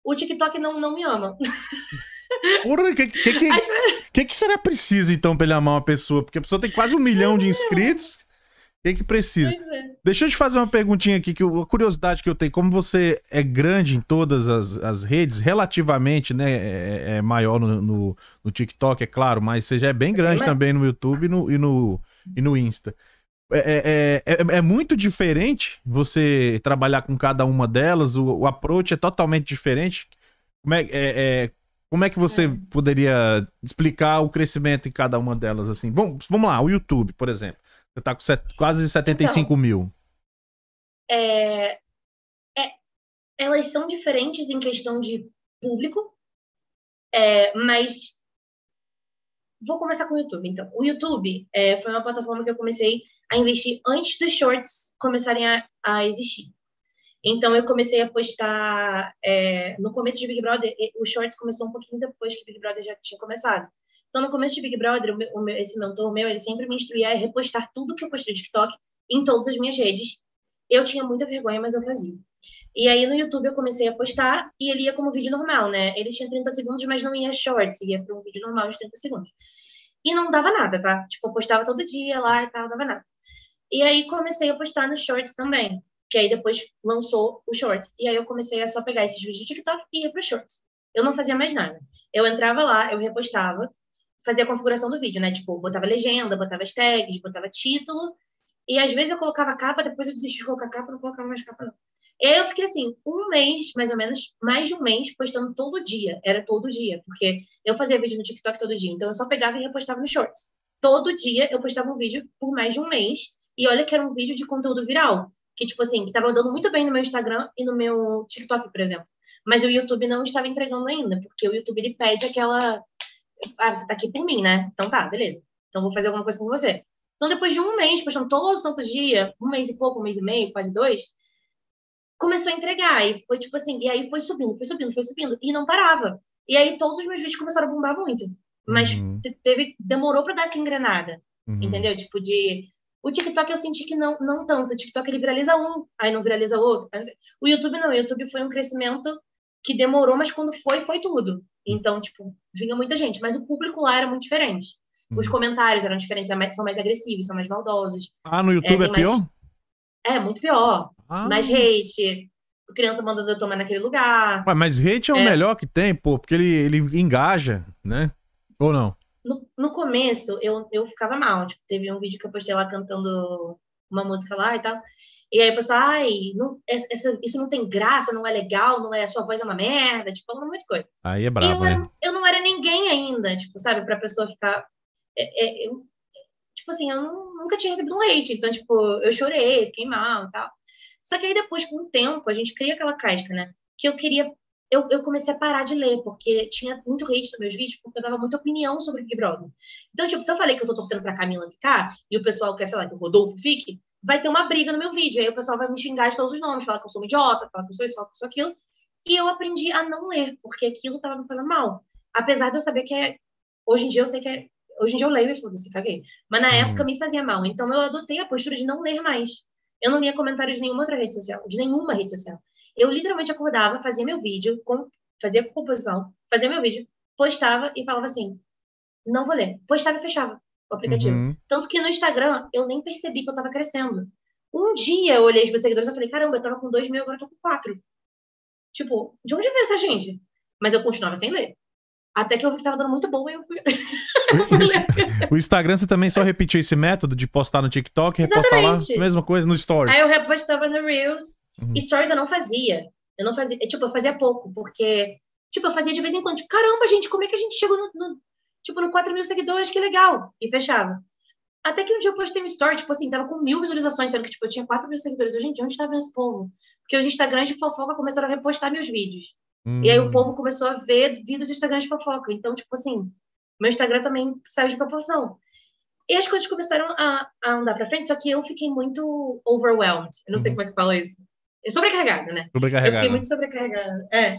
O TikTok não, não me ama. Porra, que, que, que, Às que, que será preciso então pra ele amar uma pessoa? Porque a pessoa tem quase um milhão de inscritos. O que, que precisa? É. Deixa eu te fazer uma perguntinha aqui, que eu- a curiosidade que eu tenho, como você é grande em todas as, as redes, relativamente, né, é, é maior no, no, no TikTok, é claro, mas você já é bem grande mais. também no YouTube e no, e no, e no Insta. É, é, é, é muito diferente você trabalhar com cada uma delas, o, o approach é totalmente diferente. Como é, é, é, como é que você É. poderia explicar o crescimento em cada uma delas, assim? Vamos, vamos lá, o YouTube, por exemplo. Você tá com set- quase 75 mil. É, é- elas são diferentes em questão de público, é, mas vou começar com o YouTube. Então, o YouTube é, foi uma plataforma que eu comecei a investir antes dos shorts começarem a, a existir. Então, eu comecei a postar é, no começo de Big Brother. O shorts começou um pouquinho depois que Big Brother já tinha começado. Então, no começo de Big Brother, o meu- esse mentor meu, ele sempre me instruía a repostar tudo que eu postei no TikTok em todas as minhas redes. Eu tinha muita vergonha, mas eu fazia. E aí no YouTube eu comecei a postar e ele ia como vídeo normal, né? Ele tinha 30 segundos, mas não ia shorts, ia para um vídeo normal de 30 segundos. E não dava nada, tá? Tipo, eu postava todo dia lá e tal, não dava nada. E aí comecei a postar nos shorts também, que aí depois lançou os shorts. E aí eu comecei a só pegar esses vídeos de TikTok e ia para shorts. Eu não fazia mais nada. Eu entrava lá, eu repostava, fazia a configuração do vídeo, né? Tipo, botava legenda, botava as tags, botava título. E às vezes eu colocava capa, depois eu desisti de colocar capa, não colocava mais capa, não. E aí eu fiquei assim, um mês, mais ou menos, mais de um mês, postando todo dia. Era todo dia, porque eu fazia vídeo no TikTok todo dia. Então eu só pegava e repostava no Shorts. Todo dia eu postava um vídeo por mais de um mês. E olha que era um vídeo de conteúdo viral. Que, tipo assim, que tava andando muito bem no meu Instagram e no meu TikTok, por exemplo. Mas o YouTube não estava entregando ainda, porque o YouTube ele pede aquela. Ah, você tá aqui por mim, né? Então tá, beleza. Então vou fazer alguma coisa por você. Então, depois de um mês, postando todos os santos dias, um mês e pouco, um mês e meio, quase dois, começou a entregar. E foi tipo assim, e aí foi subindo, foi subindo, foi subindo, e não parava. E aí todos os meus vídeos começaram a bombar muito. Mas Uhum. teve, demorou para dar essa engrenada, Uhum. entendeu? Tipo, de. O TikTok eu senti que não, não tanto. O TikTok ele viraliza um, aí não viraliza outro. O YouTube não. O YouTube foi um crescimento que demorou, mas quando foi, foi tudo. Então, tipo, vinha muita gente. Mas o público lá era muito diferente. Os Uhum. comentários eram diferentes, é são mais agressivos, são mais maldosos. Ah, no YouTube é, tem mais- pior? É, muito pior. Ah. Mais hate, criança mandando eu tomar naquele lugar. Ué, mas hate é o É. melhor que tem, pô, porque ele, ele engaja, né? Ou não? No, no começo, eu, eu ficava mal. Tipo, teve um vídeo que eu postei lá cantando uma música lá e tal. E aí o pessoal, ai, não, essa, isso não tem graça, não é legal, não é, sua voz é uma merda, tipo, um monte de coisa. Aí é eu, brabo, era- né? eu não era ninguém ainda, tipo, sabe, pra pessoa ficar. é, é, eu- tipo assim, eu não- nunca tinha recebido um hate, então, tipo, eu chorei, fiquei mal e tal. Só que aí depois, com o tempo, a gente cria aquela casca, né? Que eu queria. Eu, eu comecei a parar de ler, porque tinha muito hate nos meus vídeos, porque eu dava muita opinião sobre Big Brother. Então, tipo, se eu falei que eu tô torcendo pra Camila ficar, e o pessoal quer, sei lá, que o Rodolfo fique, vai ter uma briga no meu vídeo. Aí o pessoal vai me xingar de todos os nomes, falar que eu sou uma idiota, falar que eu sou isso, falar que eu sou aquilo. E eu aprendi a não ler, porque aquilo tava me fazendo mal. Apesar de eu saber que é. Hoje em dia eu sei que é. Hoje em dia eu leio e foda-se, caguei. Mas na Uhum. época me fazia mal. Então eu adotei a postura de não ler mais. Eu não lia comentários de nenhuma outra rede social, de nenhuma rede social. Eu literalmente acordava, fazia meu vídeo, fazia composição, fazia meu vídeo, postava e falava assim: não vou ler. Postava e fechava o aplicativo. Uhum. Tanto que no Instagram eu nem percebi que eu tava crescendo. Um dia eu olhei os meus seguidores e falei: caramba, eu tava com dois mil, agora eu tô com quatro. Tipo, de onde veio essa gente? Mas eu continuava sem ler. Até que eu vi que tava dando muito bom e eu fui. O Instagram você também só repetiu esse método de postar no TikTok, repostar lá, Exatamente. mesma coisa no Stories. Aí eu repostava no Reels. Uhum. Stories eu não fazia. Eu não fazia. Tipo, eu fazia pouco, porque. Tipo, eu fazia de vez em quando. Tipo, caramba, gente, como é que a gente chegou no. no- tipo, no 4 mil seguidores? Que legal. E fechava. Até que um dia eu postei um story, tipo assim, tava com mil visualizações, sendo que, tipo, eu tinha 4 mil seguidores. Eu, gente, onde tá vendo esse povo? Porque os Instagrams de fofoca começaram a repostar meus vídeos. E aí o Hum. povo começou a ver vídeos do Instagram de fofoca. Então, tipo assim, meu Instagram também saiu de proporção. E as coisas começaram a, a andar pra frente, só que eu fiquei muito overwhelmed. Eu não sei Uhum. como é que fala isso. Eu sobrecarregada, né? Eu Sobrecarregado. fiquei muito sobrecarregada. É.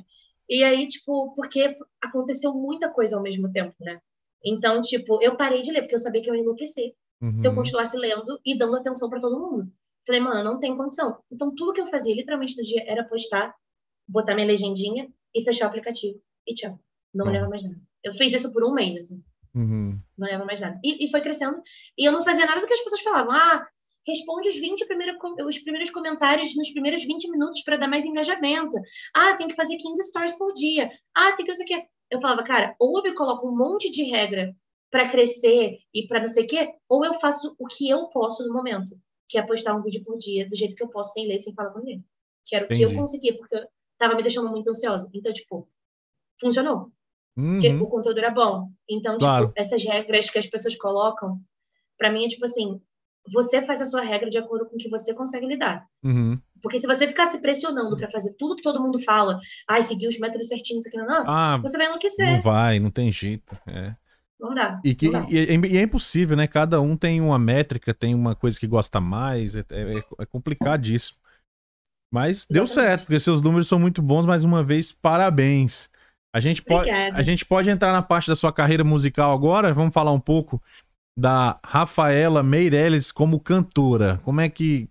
E aí, tipo, porque aconteceu muita coisa ao mesmo tempo, né? Então, tipo, eu parei de ler, porque eu sabia que eu ia enlouquecer se eu Uhum. continuasse lendo e dando atenção pra todo mundo. Falei, mano, não tem condição. Então, tudo que eu fazia, literalmente, no dia, era postar, botar minha legendinha e fechar o aplicativo. E tchau. Não Uhum. olhava mais nada. Eu fiz isso por um mês, assim. Uhum. Não olhava mais nada. E, e foi crescendo. E eu não fazia nada do que as pessoas falavam. Ah, responde os 20 primeiro, com- os primeiros comentários nos primeiros 20 minutos para dar mais engajamento. Ah, tem que fazer 15 stories por dia. Ah, tem que não sei o quê. Eu falava, cara, ou eu me coloco um monte de regra para crescer e para não sei o quê, ou eu faço o que eu posso no momento, que é postar um vídeo por dia, do jeito que eu posso, sem ler, sem falar com ninguém. Que era o que eu Entendi. conseguia, porque eu tava me deixando muito ansiosa. Então, tipo, funcionou porque Uhum. o conteúdo era bom. Então, tipo, Claro. essas regras que as pessoas colocam, pra mim é tipo assim, você faz a sua regra de acordo com o que você consegue lidar. Uhum. Porque se você ficar se pressionando pra fazer tudo que todo mundo fala, ai, seguir os métodos certinhos, aqui, não, não, Ah, você vai não enlouquecer. vai, não tem jeito. É. Não dá. E, que, não dá. e, é- e é impossível, né? Cada um tem uma métrica, tem uma coisa que gosta mais, é, é, é complicadíssimo. Mas deu Exatamente. certo, porque seus números são muito bons, mais uma vez, parabéns. A gente, pode, a gente pode entrar na parte da sua carreira musical agora, vamos falar um pouco da Rafaela Meirelles como cantora. Como é que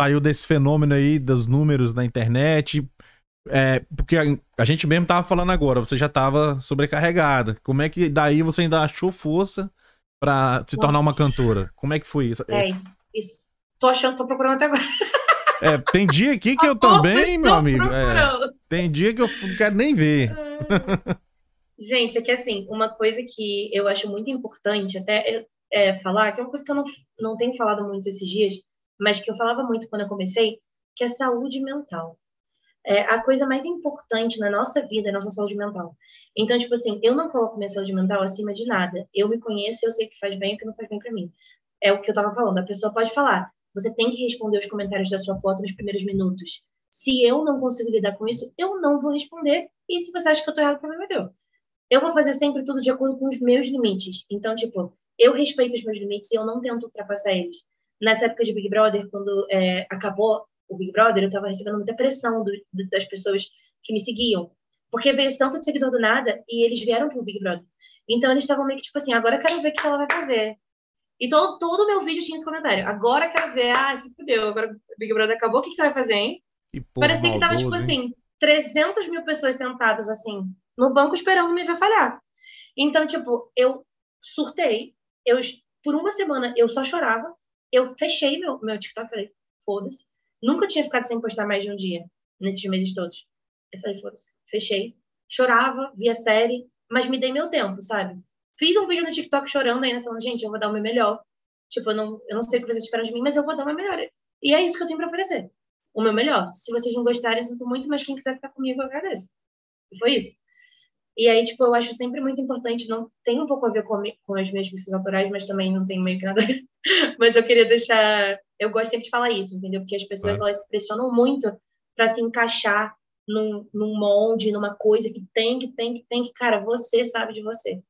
saiu desse fenômeno aí dos números na internet? É, porque a, a gente mesmo tava falando agora, você já tava sobrecarregada. Como é que daí você ainda achou força pra se tornar uma Nossa. cantora? Como é que foi isso? É isso, isso. Tô achando, tô procurando até agora. É, tem dia aqui que eu Nossa, também, meu amigo. é, tem dia que eu não quero nem ver. Gente, é que assim, uma coisa que eu acho muito importante até é, falar, que é uma coisa que eu não, não tenho falado muito esses dias, mas que eu falava muito quando eu comecei, que é saúde mental. É a coisa mais importante na nossa vida é a nossa saúde mental. Então, tipo assim, eu não coloco minha saúde mental acima de nada. Eu me conheço, eu sei o que faz bem e o que não faz bem para mim. É o que eu tava falando. A pessoa pode falar, você tem que responder os comentários da sua foto nos primeiros minutos. Se eu não consigo lidar com isso, eu não vou responder. E se você acha que eu tô errado, o problema é teu. Eu vou fazer sempre tudo de acordo com os meus limites. Então, tipo, eu respeito os meus limites e eu não tento ultrapassar eles. Nessa época de Big Brother, quando é, acabou o Big Brother, eu estava recebendo muita pressão do, do, das pessoas que me seguiam. Porque veio tanto de seguidor do nada e eles vieram pro Big Brother. Então eles estavam meio que tipo assim, agora eu quero ver o que ela vai fazer. E todo, todo meu vídeo tinha esse comentário. Agora eu quero ver, ah, se fudeu, agora o Big Brother acabou, o que, que você vai fazer, hein? Parecia que tava, tipo assim, 300 mil pessoas sentadas, assim, no banco esperando me ver falhar. Então, tipo, eu surtei, eu, por uma semana eu só chorava, eu fechei meu, meu TikTok, falei, foda-se. Nunca tinha ficado sem postar mais de um dia, nesses meses todos. Eu falei, foda-se, fechei. Chorava, via série, mas me dei meu tempo, sabe? Fiz um vídeo no TikTok chorando ainda, falando, gente, eu vou dar o meu melhor. Tipo, eu não, eu não sei o que vocês esperam de mim, mas eu vou dar o meu melhor. E é isso que eu tenho para oferecer. O meu melhor. Se vocês não gostarem, eu sinto muito, mas quem quiser ficar comigo, eu agradeço. E foi isso. E aí, tipo, eu acho sempre muito importante, não tem um pouco a ver com, com as minhas músicas autorais, mas também não tem meio que nada a ver. mas eu queria deixar, eu gosto sempre de falar isso, entendeu? Porque as pessoas, é. elas se pressionam muito para se encaixar num, num molde, numa coisa que tem, que tem, que tem, que, cara, você sabe de você.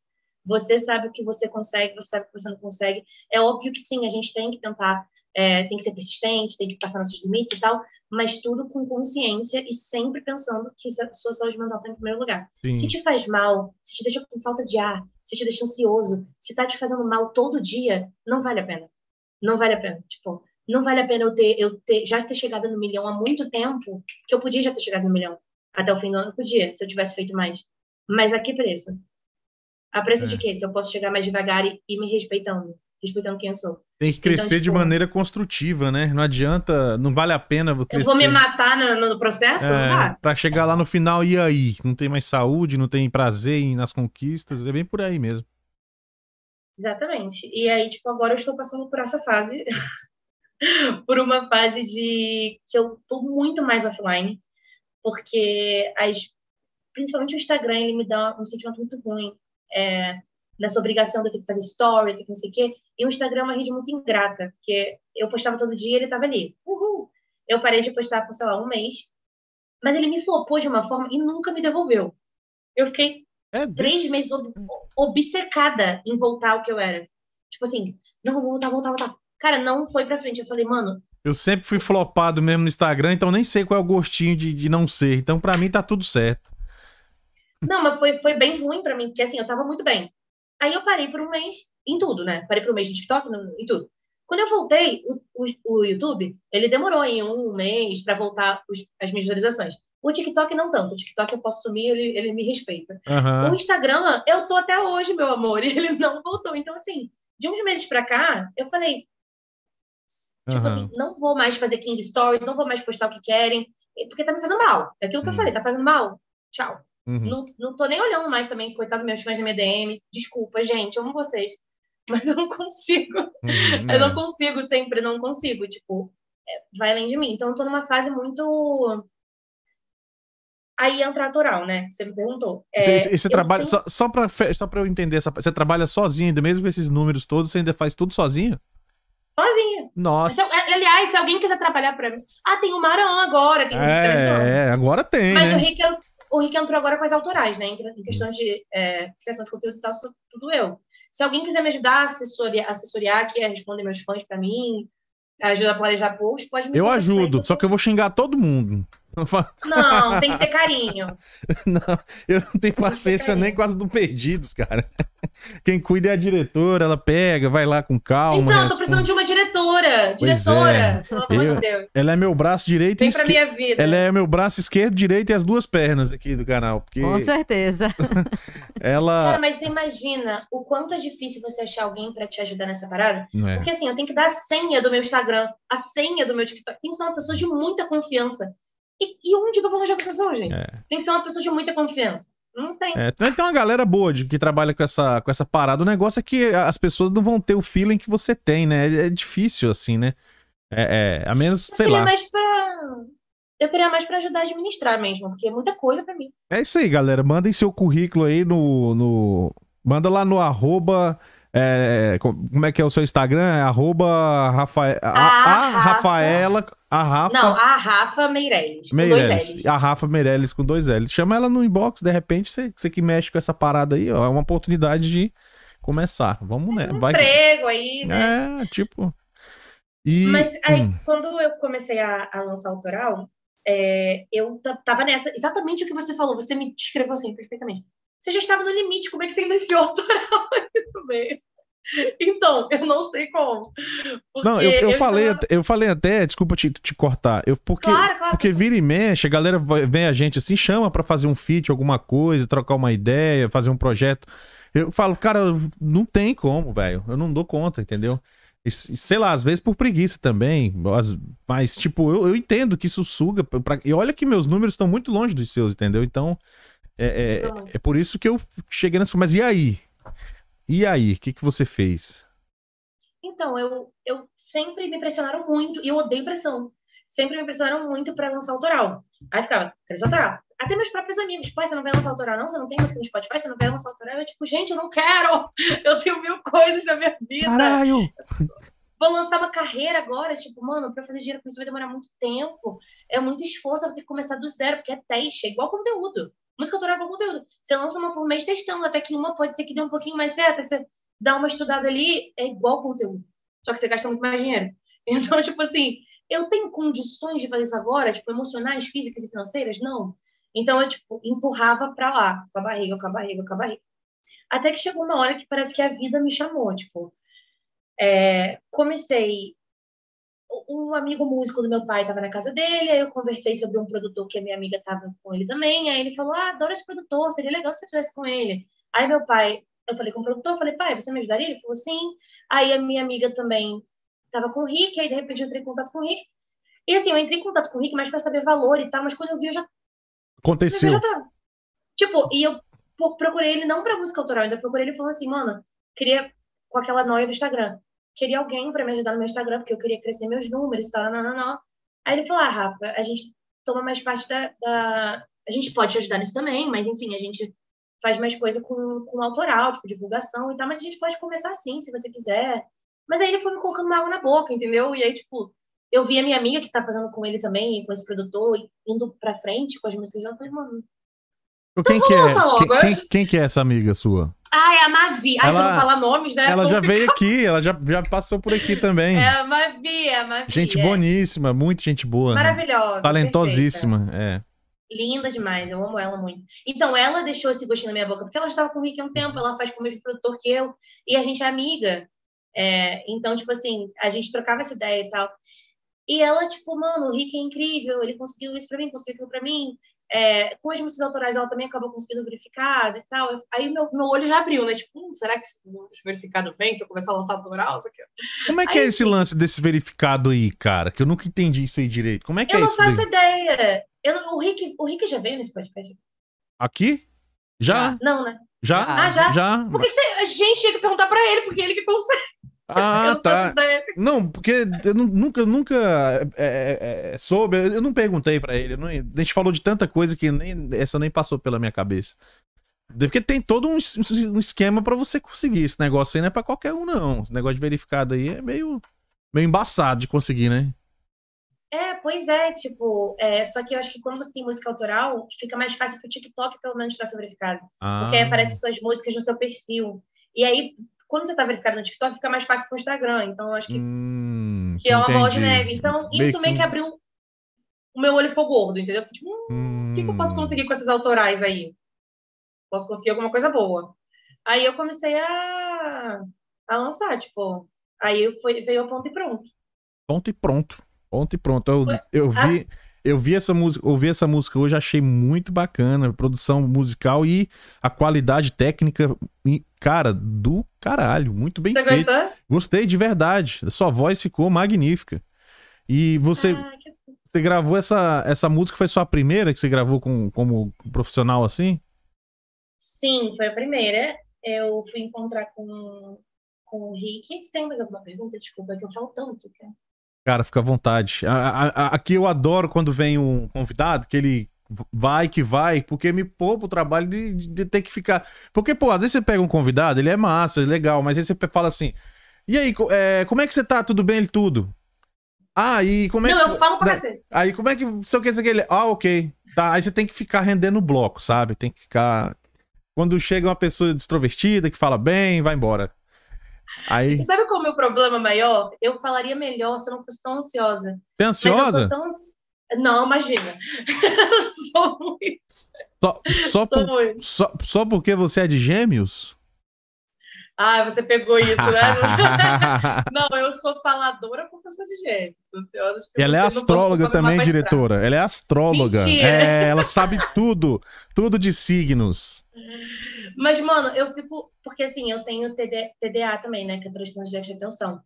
Você sabe o que você consegue, você sabe o que você não consegue. É óbvio que sim, a gente tem que tentar, é, tem que ser persistente, tem que passar nossos limites e tal, mas tudo com consciência e sempre pensando que a sua saúde mental está em primeiro lugar. Sim. Se te faz mal, se te deixa com falta de ar, se te deixa ansioso, se está te fazendo mal todo dia, não vale a pena. Não vale a pena. Tipo, não vale a pena eu ter, eu ter, já ter chegado no milhão há muito tempo, que eu podia já ter chegado no milhão. Até o fim do ano eu podia, se eu tivesse feito mais. Mas a que preço? A preço é. de quê? Se eu posso chegar mais devagar e, e me respeitando respeitando quem eu sou. Tem que então, crescer então, tipo, de maneira construtiva, né? Não adianta, não vale a pena crescer. Eu vou me matar no, no processo? É, Para chegar lá no final, e aí? Não tem mais saúde, não tem prazer nas conquistas, é bem por aí mesmo. Exatamente. E aí, tipo, agora eu estou passando por essa fase, por uma fase de que eu tô muito mais offline, porque as, principalmente o Instagram, ele me dá um sentimento muito ruim. É, nessa obrigação de eu ter que fazer story, ter que não sei o quê. E o Instagram é uma rede muito ingrata, porque eu postava todo dia e ele estava ali. Uhul! Eu parei de postar por, sei lá, um mês, mas ele me flopou de uma forma e nunca me devolveu. Eu fiquei é três meses ob obcecada em voltar ao que eu era. Tipo assim, não, vou voltar, voltar, voltar. Cara, não foi pra frente. Eu falei, mano. Eu sempre fui flopado mesmo no Instagram, então nem sei qual é o gostinho de, de não ser. Então, para mim, tá tudo certo. Não, mas foi, foi bem ruim para mim, porque assim, eu tava muito bem. Aí eu parei por um mês em tudo, né? Parei por um mês no TikTok, em tudo. Quando eu voltei, o, o, o YouTube, ele demorou em um mês para voltar os, as minhas visualizações. O TikTok não tanto. O TikTok eu posso sumir, ele, ele me respeita. Uhum. O Instagram, eu tô até hoje, meu amor, e ele não voltou. Então, assim, de uns meses para cá, eu falei, tipo uhum. assim, não vou mais fazer 15 stories, não vou mais postar o que querem, porque tá me fazendo mal. É aquilo que uhum. eu falei, tá fazendo mal. Tchau. Uhum. Não, não tô nem olhando mais também, coitado dos meus fãs da minha DM. Desculpa, gente, amo vocês. Mas eu não consigo. Uhum, eu não é. consigo sempre, não consigo. Tipo, é, vai além de mim. Então eu tô numa fase muito. Aí entra natural, né? Você me perguntou. É, você, você trabalha, só, só, pra, só pra eu entender, essa, você trabalha sozinho, ainda mesmo com esses números todos, você ainda faz tudo sozinho? Sozinha. Nossa. Se, aliás, se alguém quiser trabalhar pra mim. Ah, tem o Maran agora. Tem é, é, agora tem. Mas né? o Rick, o Rick entrou agora com as autorais, né? Em questão de é, criação de conteúdo e tal, sou tudo eu. Se alguém quiser me ajudar a assessorar, assessorar aqui, a responder meus fãs para mim, ajuda a planejar post, pode me Eu ajudo, só que eu vou xingar todo mundo. Não, tem que ter carinho. não, eu não tenho paciência nem quase do perdidos, cara. Quem cuida é a diretora, ela pega, vai lá com calma. Então, responde. tô precisando de uma diretora. Diretora, é. pelo amor de Deus. Ela é meu braço direito Vem e esquerdo. minha vida. Ela é meu braço esquerdo, direito e as duas pernas aqui do canal. Porque... Com certeza. ela. Cara, mas você imagina o quanto é difícil você achar alguém para te ajudar nessa parada? É. Porque assim, eu tenho que dar a senha do meu Instagram, a senha do meu TikTok. Tem que ser uma pessoa de muita confiança. E, e onde que eu vou arranjar essa pessoa, gente? É. Tem que ser uma pessoa de muita confiança. Não tem. É, tem uma galera boa de, que trabalha com essa, com essa parada. O negócio é que as pessoas não vão ter o feeling que você tem, né? É, é difícil, assim, né? É, é, a menos, eu sei lá. mais pra. Eu queria mais pra ajudar a administrar mesmo, porque é muita coisa pra mim. É isso aí, galera. Mandem seu currículo aí no. no... Manda lá no arroba. É, co- como é que é o seu Instagram? É arroba Rafael, a, A a Rafa. Rafaela. A Rafa Não, a Rafa Meirelles. Com dois Meirelles. A Rafa Meirelles com dois L's. Chama ela no inbox, de repente, você, você que mexe com essa parada aí, ó, é uma oportunidade de começar. Vamos, né? Um Vai. emprego aí, né? É, tipo. E, Mas aí, hum, quando eu comecei a, a lançar autoral, é, eu ta- tava nessa, exatamente o que você falou, você me descreveu assim perfeitamente. Você já estava no limite, como é que você ainda enfiou autoral aí no meio? Então, eu não sei como. Não, eu, eu falei, estava- até- eu falei até, desculpa te, te cortar, eu, porque, Claro, claro. porque vira e mexe, a galera vai- vem a gente assim, chama pra fazer um feat, alguma coisa, trocar uma ideia, fazer um projeto. Eu falo, cara, não tem como, velho. Eu não dou conta, entendeu? E sei lá, às vezes por preguiça também. as- Mas, tipo, eu, eu entendo que isso suga. pra- e olha que meus números estão muito longe dos seus, entendeu? Então, é, é, é por isso que eu cheguei nessa. Mas e aí? E aí? O que, que você fez? Então, eu, eu sempre me pressionaram muito, e eu odeio pressão. Sempre me pressionaram muito para lançar autoral. Aí ficava, quero autoral. Até meus próprios amigos, pai, você não vai lançar autoral, não? Você não tem música no Spotify, você não vai lançar autoral? Eu, tipo, gente, eu não quero! Eu tenho mil coisas na minha vida. Caralho! Vou lançar uma carreira agora, tipo, mano, pra fazer dinheiro com isso vai demorar muito tempo. É muito esforço, eu vou ter que começar do zero, porque é teste, é igual conteúdo. Música autoral igual conteúdo. Você lança uma por mês testando, até que uma pode ser que dê um pouquinho mais certo, você dá uma estudada ali, é igual conteúdo. Só que você gasta muito mais dinheiro. Então, tipo assim, eu tenho condições de fazer isso agora, tipo, emocionais, físicas e financeiras? Não. Então, eu, tipo, empurrava pra lá, com a barriga, com a barriga, com a barriga. Até que chegou uma hora que parece que a vida me chamou, tipo, é, comecei. Um amigo músico do meu pai estava na casa dele, aí eu conversei sobre um produtor que a minha amiga estava com ele também. Aí ele falou: Ah, adoro esse produtor, seria legal se você fizesse com ele. Aí meu pai, eu falei com o produtor, falei: Pai, você me ajudaria? Ele falou: Sim. Aí a minha amiga também estava com o Rick, aí de repente eu entrei em contato com o Rick. E assim, eu entrei em contato com o Rick mais para saber valor e tal, mas quando eu vi, eu já Aconteceu. eu já tava. Tipo, e eu procurei ele não pra música autoral, ainda procurei ele falando assim, mano, queria, com aquela noia do Instagram, queria alguém pra me ajudar no meu Instagram, porque eu queria crescer meus números e tal, não, não, não. Aí ele falou, ah, Rafa, a gente toma mais parte da, da- A gente pode te ajudar nisso também, mas enfim, a gente faz mais coisa com, com autoral, tipo, divulgação e tal, mas a gente pode começar assim, se você quiser. Mas aí ele foi me colocando uma água na boca, entendeu? E aí, tipo, eu vi a minha amiga que tá fazendo com ele também, com esse produtor, indo pra frente com as músicas eu falei, mano, Quem que, lança é, quem, quem- quem que é essa amiga sua? Ah, é a Mavi. Eu Ela- não falar nomes, né? Ela já veio aqui, ela já, já passou por aqui também. É a Mavi, é a Mavi. gente é. boníssima, muito gente boa. né? Maravilhosa. Talentosíssima, é. perfeita. Linda demais, eu amo ela muito. Então, ela deixou esse gostinho na minha boca, porque ela já estava com o Rick há um tempo, ela faz com o mesmo produtor que eu, e a gente é amiga. É, então, tipo assim, a gente trocava essa ideia e tal. E ela, tipo, mano, o Rick é incrível, ele conseguiu isso pra mim, conseguiu aquilo pra mim. É, com as músicas autorais, ela também acabou conseguindo verificado e tal. Eu- aí meu, meu olho já abriu, né? Tipo, hum, será que esse verificado vem se eu começar a lançar autoral? Como é que Aí, é esse lance desse verificado aí, cara? Que eu nunca entendi isso aí direito. Como é que Eu é não isso faço daí? ideia. Eu não- o, Rick, o Rick já veio nesse podcast? Aqui? Já? Não, né? Já? Ah, já? Já? Por que, que você, a gente tinha que perguntar pra ele, porque ele que consegue. Ah, tá. Não, porque eu nu- nunca, nunca é, é, é, soube, eu não perguntei pra ele. não- a gente falou de tanta coisa que nem, essa nem passou pela minha cabeça. Porque tem todo um, um esquema pra você conseguir. Esse negócio aí não é pra qualquer um, não. Esse negócio de verificado aí é meio, meio embaçado de conseguir, né? É, pois é, tipo, é, só que eu acho que quando você tem música autoral, fica mais fácil pro TikTok, pelo menos, estar verificado. Ah, Porque aí aparecem suas músicas no seu perfil. E aí, quando você tá verificado no TikTok, fica mais fácil pro Instagram. Então, acho que, hum, que é uma bola de neve. Então, isso meio que abriu. O meu olho ficou gordo, entendeu? Tipo, hum, o que, que eu posso Hum. conseguir com esses autorais aí? Posso conseguir alguma coisa boa. Aí eu comecei a, a lançar, tipo. Aí fui, veio a ponto e pronto. Ponto e pronto. Ponto e pronto. Eu, eu vi, eu vi essa música, ouvi essa música hoje, achei muito bacana. Produção musical e a qualidade técnica, e, cara, do caralho. Muito bem Você feito. gostou? Gostei de verdade. A sua voz ficou magnífica. E você, Ah, que- você gravou essa, essa música, foi sua primeira que você gravou com, como profissional assim? Sim, foi a primeira. Eu fui encontrar com, com o Rick. Você tem mais alguma pergunta? Desculpa, é que eu falo tanto. Cara, cara fica à vontade. A, a, aqui eu adoro quando vem um convidado que ele vai que vai, porque me poupa o trabalho de, de ter que ficar. Porque, pô, às vezes você pega um convidado, ele é massa, é legal, mas aí você fala assim. E aí, é, como é que você tá? Tudo bem? Ele tudo. Ah, e como é não, que. Não, eu falo pra você. Aí como é que. Se eu quer dizer que ele. Ah, ok. Tá. Aí você tem que ficar rendendo o bloco, sabe? Tem que ficar. Quando chega uma pessoa extrovertida que fala bem, vai embora. Aí... Sabe qual é o meu problema maior? Eu falaria melhor se eu não fosse tão ansiosa. Você é ansiosa? Tão... Não, imagina. sou muito. Só, só, por, muito. Só, só porque você é de gêmeos? Ah, você pegou isso, né? não, eu sou faladora porque eu sou de gêmeos. Ansiosa, e ela é astróloga também, diretora. Ela é astróloga. É, ela sabe tudo. tudo de signos. Mas, mano, eu fico. Porque assim, eu tenho TD, TDA também, né? Que é transtorno de déficit de atenção.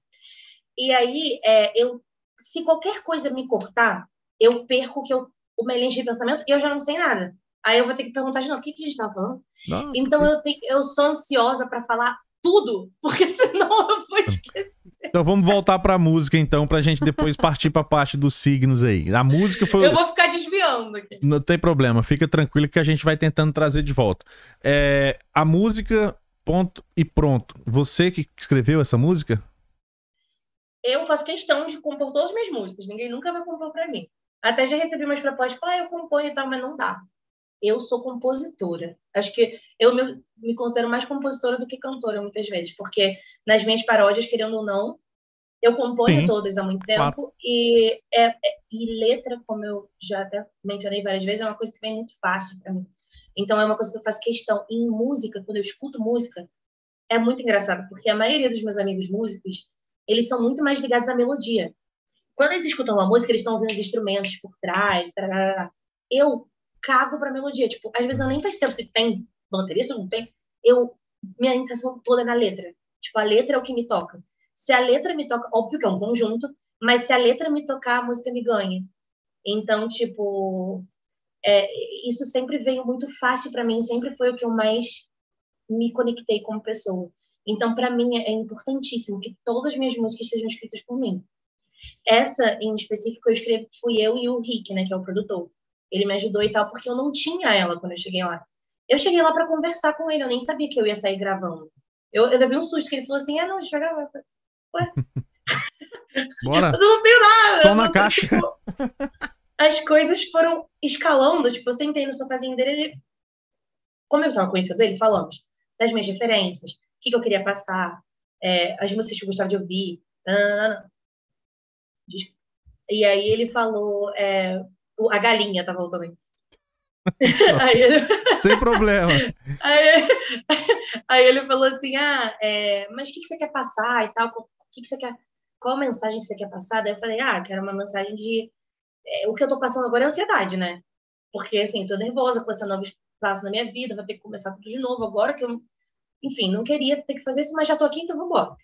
E aí, é, eu, se qualquer coisa me cortar, eu perco que eu, o meu de pensamento e eu já não sei nada. Aí eu vou ter que perguntar de novo, o que, que a gente estava falando? Não, então eu, tenho, eu sou ansiosa para falar tudo, porque senão eu vou esquecer. Então vamos voltar para a música então, para a gente depois partir para a parte dos signos aí. A música foi Eu vou ficar desviando aqui. Não tem problema, fica tranquilo que a gente vai tentando trazer de volta. É, a música ponto e pronto. Você que escreveu essa música? Eu faço questão de compor todas as minhas músicas. Ninguém nunca vai compor para mim. Até já recebi umas propostas, ah, eu componho e tal, mas não dá eu sou compositora. Acho que eu me, me, considero mais compositora do que cantora, muitas vezes, porque nas minhas paródias, querendo ou não, eu componho Sim. todas há muito tempo, claro. e, é, é, e letra, como eu já até mencionei várias vezes, é uma coisa que vem muito fácil para mim. Então, é uma coisa que eu faço questão. E em música, quando eu escuto música, é muito engraçado, porque a maioria dos meus amigos músicos, eles são muito mais ligados à melodia. Quando eles escutam uma música, eles estão ouvindo os instrumentos por trás. Tarará. Eu cago pra melodia. Tipo, às vezes eu nem percebo se tem bateria, se não tem. Eu, minha intenção toda é na letra. Tipo, a letra é o que me toca. Se a letra me toca, óbvio que é um conjunto, mas se a letra me tocar, a música me ganha. Então, tipo, é, isso sempre veio muito fácil para mim, sempre foi o que eu mais me conectei como pessoa. Então, para mim, é importantíssimo que todas as minhas músicas sejam escritas por mim. Essa, em específico, eu escrevi, fui eu e o Rick, né, que é o produtor ele me ajudou e tal, porque eu não tinha ela quando eu cheguei lá. Eu cheguei lá para conversar com ele, eu nem sabia que eu ia sair gravando. Eu, eu levei um susto, que ele falou assim, ah, não, deixa eu gravar. Ué? Bora. Mas eu não tenho nada. Tô na caixa. Tipo, as coisas foram escalando, tipo, eu sentei no sofazinho dele, ele... como eu tava conhecendo ele, falamos das minhas referências, o que, que eu queria passar, é, as músicas que eu gostava de ouvir, nananana. e aí ele falou, é, a galinha tava também. ele... Sem problema. Aí, aí, ele falou assim: Ah, é, mas o que, que você quer passar e tal? O que, que você quer? Qual a mensagem que você quer passar? Daí eu falei: Ah, quero uma mensagem de. É, o que eu tô passando agora é ansiedade, né? Porque, assim, tô nervosa com esse novo passo na minha vida, vou ter que começar tudo de novo agora que eu. Enfim, não queria ter que fazer isso, mas já tô aqui, então vamos embora.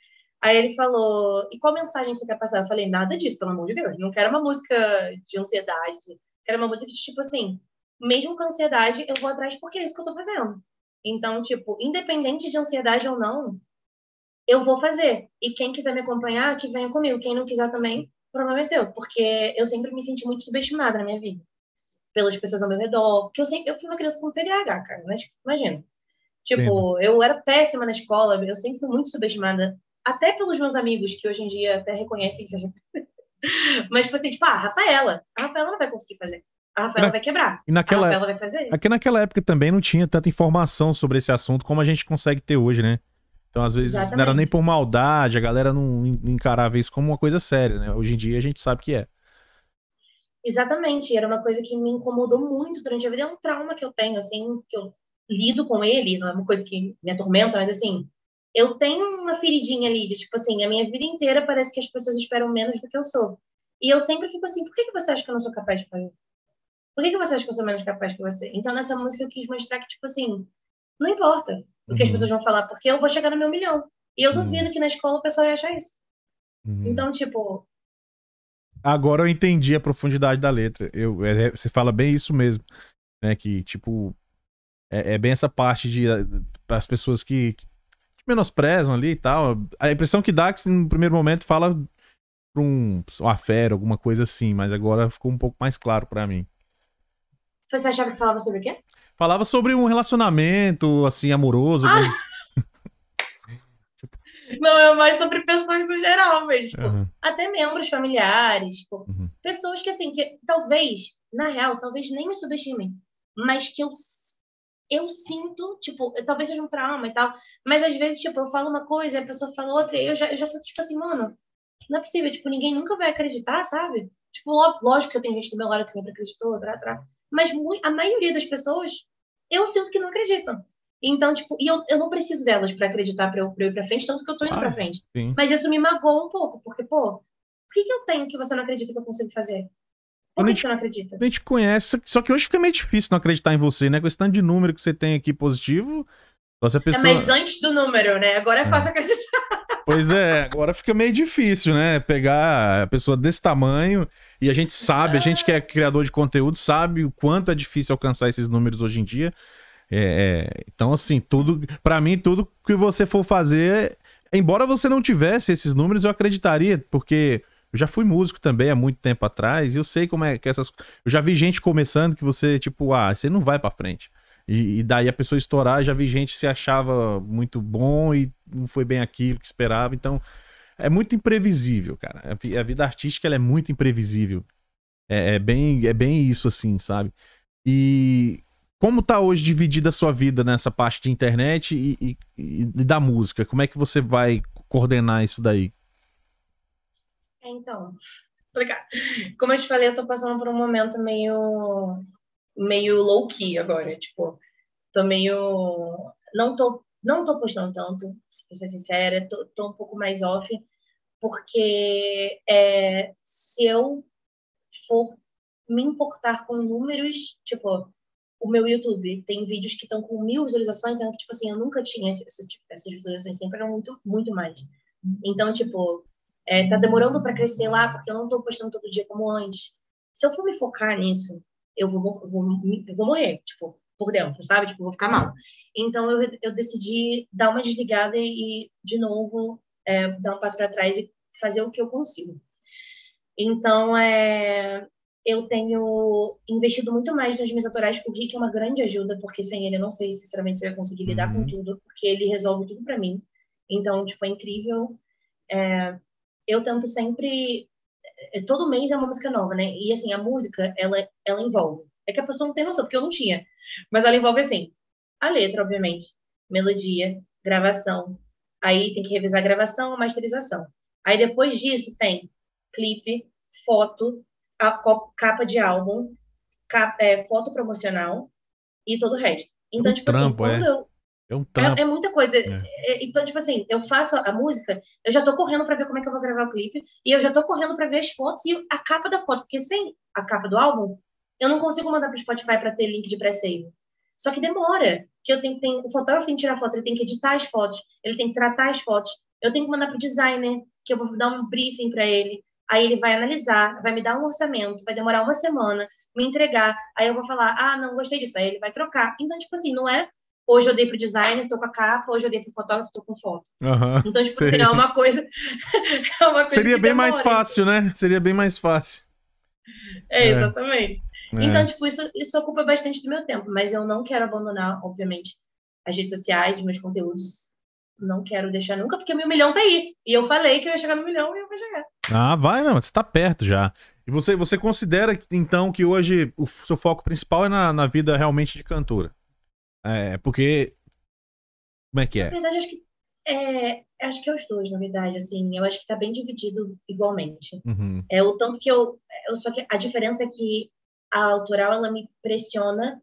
Aí ele falou: E qual mensagem você quer passar? Eu falei: Nada disso, pelo amor de Deus. Não quero uma música de ansiedade. Quero uma música de tipo assim: mesmo com ansiedade, eu vou atrás porque é isso que eu tô fazendo. Então, tipo, independente de ansiedade ou não, eu vou fazer. E quem quiser me acompanhar, que venha comigo. Quem não quiser também, o problema é seu. Porque eu sempre me senti muito subestimada na minha vida. Pelas pessoas ao meu redor. Porque eu, sempre, eu fui uma criança com TDAH, cara. Mas, imagina. Tipo, Sim. eu era péssima na escola. Eu sempre fui muito subestimada até pelos meus amigos, que hoje em dia até reconhecem isso. Mas, tipo assim, tipo, ah, a Rafaela. A Rafaela não vai conseguir fazer. A Rafaela Na... vai quebrar. E naquela... A Rafaela vai fazer. Aqui naquela época também não tinha tanta informação sobre esse assunto como a gente consegue ter hoje, né? Então, às vezes, Exatamente. não era nem por maldade, a galera não encarava isso como uma coisa séria, né? Hoje em dia a gente sabe que é. Exatamente, era uma coisa que me incomodou muito durante a vida, é um trauma que eu tenho, assim, que eu lido com ele, não é uma coisa que me atormenta, mas assim, eu tenho uma feridinha ali, de tipo assim, a minha vida inteira parece que as pessoas esperam menos do que eu sou. E eu sempre fico assim, por que, que você acha que eu não sou capaz de fazer? Por que, que você acha que eu sou menos capaz que você? Então, nessa música, eu quis mostrar que, tipo assim, não importa o que uhum. as pessoas vão falar, porque eu vou chegar no meu milhão. E eu duvido uhum. que na escola o pessoal ia achar isso. Uhum. Então, tipo. Agora eu entendi a profundidade da letra. Eu, é, você fala bem isso mesmo. Né? Que, tipo, é, é bem essa parte de para as pessoas que, que menosprezam ali e tal. A impressão que dá é que no primeiro momento fala pra um, uma fera, alguma coisa assim, mas agora ficou um pouco mais claro para mim. Você achava que falava sobre o quê? Falava sobre um relacionamento, assim, amoroso. Ah! Não, é mais sobre pessoas no geral mesmo. Tipo, Uhum. Até membros familiares. Tipo, Uhum. pessoas que, assim, que talvez, na real, talvez nem me subestimem, mas que eu, eu sinto, tipo, talvez seja um trauma e tal, mas às vezes, tipo, eu falo uma coisa, a pessoa fala outra, e eu já, eu já sinto, tipo assim, mano, não é possível, tipo, ninguém nunca vai acreditar, sabe? Tipo, lógico que eu tenho gente do meu lado que sempre acreditou, trá, trá, mas a maioria das pessoas, eu sinto que não acreditam. Então, tipo, e eu, eu não preciso delas pra acreditar pra eu, pra eu ir pra frente, tanto que eu tô indo Claro. pra frente. Sim. Mas isso me magoa um pouco, porque, pô, por que, que eu tenho que você não acredita que eu consigo fazer? Por que, a que você não acredita? A gente conhece, só que hoje fica meio difícil não acreditar em você, né? Com esse tanto de número que você tem aqui positivo. A É, pessoa... mas antes do número, né? Agora é É. fácil acreditar. Pois é, agora fica meio difícil, né? Pegar a pessoa desse tamanho e a gente sabe, a gente que é criador de conteúdo sabe o quanto é difícil alcançar esses números hoje em dia. É, é, então, assim, tudo, Pra mim, tudo que você for fazer, embora você não tivesse esses números, eu acreditaria, porque eu já fui músico também há muito tempo atrás e eu sei como é que essas. Eu já vi gente começando que você, tipo, ah, você não vai pra frente. E, e daí a pessoa estourar, já vi gente que se achava muito bom e não foi bem aquilo que esperava. Então, é muito imprevisível, cara. A vida artística ela é muito imprevisível. É, é bem, é bem isso, assim, sabe? E como tá hoje dividida a sua vida nessa parte de internet e, e- e da música? Como é que você vai coordenar isso daí? É, Então. Como eu te falei, eu tô passando por um momento meio meio low key agora, tipo, tô meio não tô não tô postando tanto, se ser sincera, tô, tô um pouco mais off, porque é, se eu for me importar com números, tipo, o meu YouTube tem vídeos que estão com mil visualizações, sendo que, tipo assim, eu nunca tinha esse, esse tipo- essas visualizações, sempre eram muito, muito mais. Então, tipo, é, tá demorando para crescer lá, porque eu não tô postando todo dia como antes. Se eu for me focar nisso, eu vou, vou, eu vou morrer, tipo, por dentro, sabe? Tipo, vou ficar mal. Então, eu, eu decidi dar uma desligada e, de novo, é, dar um passo para trás e fazer o que eu consigo. Então, é, eu tenho investido muito mais nas minhas autorais. O Rick é uma grande ajuda, porque sem ele eu não sei, sinceramente, se eu ia conseguir lidar Uhum. com tudo, porque ele resolve tudo para mim. Então, tipo, é incrível. É, eu tento sempre. é, Todo mês é uma música nova, né? E assim, a música, ela, ela envolve. É que a pessoa não tem noção, porque eu não tinha. Mas ela envolve assim: a letra, obviamente, melodia, gravação. Aí tem que revisar a gravação, a masterização. Aí depois disso tem clipe, foto, capa de álbum, ca- é, foto promocional e todo o resto. Então, um tipo trampo, assim, quando é. eu. É um. É, é muita coisa. É. É, Então, tipo assim, eu faço a música, eu já tô correndo pra ver como é que eu vou gravar o clipe, e eu já tô correndo pra ver as fotos e a capa da foto, porque sem a capa do álbum, eu não consigo mandar pro Spotify pra ter link de pré-save. Só que demora, que eu tenho, tem, o fotógrafo tem que tirar foto, ele tem que editar as fotos, ele tem que tratar as fotos, eu tenho que mandar pro designer, que eu vou dar um briefing pra ele, aí ele vai analisar, vai me dar um orçamento, vai demorar uma semana, me entregar, aí eu vou falar, ah, não gostei disso, aí ele vai trocar. Então, tipo assim, não é hoje eu dei pro designer, tô com a capa, hoje eu dei pro fotógrafo, tô com foto. Aham. Então, tipo assim, é uma coisa. é uma coisa Seria bem mais demora. fácil, né? Seria bem mais fácil. É, É. exatamente. É. Então, tipo, isso, isso ocupa bastante do meu tempo, mas eu não quero abandonar, obviamente, as redes sociais, os meus conteúdos. Não quero deixar nunca, porque meu milhão tá aí. E eu falei que eu ia chegar no milhão e eu vou chegar. Ah, vai, não, você tá perto já. E você, você considera, então, que hoje o seu foco principal é na, na vida realmente de cantora? É, porque. Como é que Na é? verdade, acho que é, acho que é os dois, na verdade, assim. Eu acho que tá bem dividido igualmente. Uhum. É o tanto que eu, eu só que a diferença é que a autoral ela me pressiona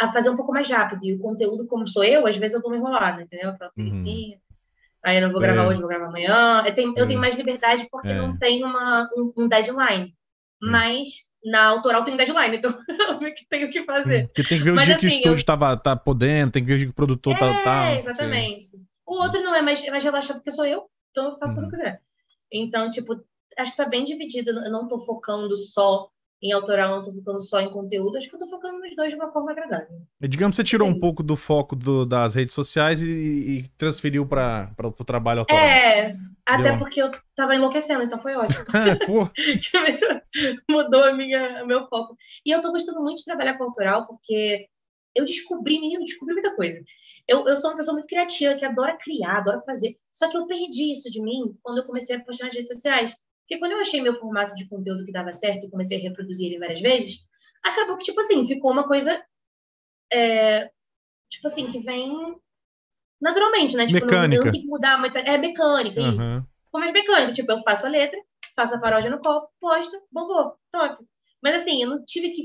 a fazer um pouco mais rápido e o conteúdo como sou eu, às vezes eu tô me enrolada, entendeu? Aquela preguicinha. Aí eu não vou gravar É. hoje, vou gravar amanhã. Eu tenho, eu É. tenho mais liberdade porque É. não tem uma, um, um deadline. Mas na autoral tem um deadline, então eu que tenho que fazer. Porque tem que ver o Mas, dia que o assim, estúdio tava, tá podendo, tem que ver o dia que o produtor tá. tá É, exatamente. O outro não é mais, é mais relaxado porque sou eu, então eu faço quando Uhum. eu quiser. Então, tipo, acho que tá bem dividido. Eu não tô focando só em autoral, não tô focando só em conteúdo, acho que eu tô focando nos dois de uma forma agradável. E digamos que você tirou um Sim. pouco do foco do- das redes sociais e, e transferiu para o trabalho autoral. É, até porque eu tava enlouquecendo, então foi ótimo. Pô, Mudou a minha, o meu foco. E eu tô gostando muito de trabalhar com autoral, porque eu descobri, menino, descobri muita coisa. Eu, eu sou uma pessoa muito criativa, que adora criar, adora fazer. Só que eu perdi isso de mim quando eu comecei a postar nas redes sociais. Porque quando eu achei meu formato de conteúdo que dava certo e comecei a reproduzir ele várias vezes, acabou que, tipo assim, ficou uma coisa. é, tipo assim, que vem naturalmente, né? Tipo, não- Mecânica. não tenho que mudar muita. É mecânica, isso aham. ficou mais mecânico. Tipo, eu faço a letra, faço a paródia no copo, posto, bombou, top. Mas assim, eu não tive que.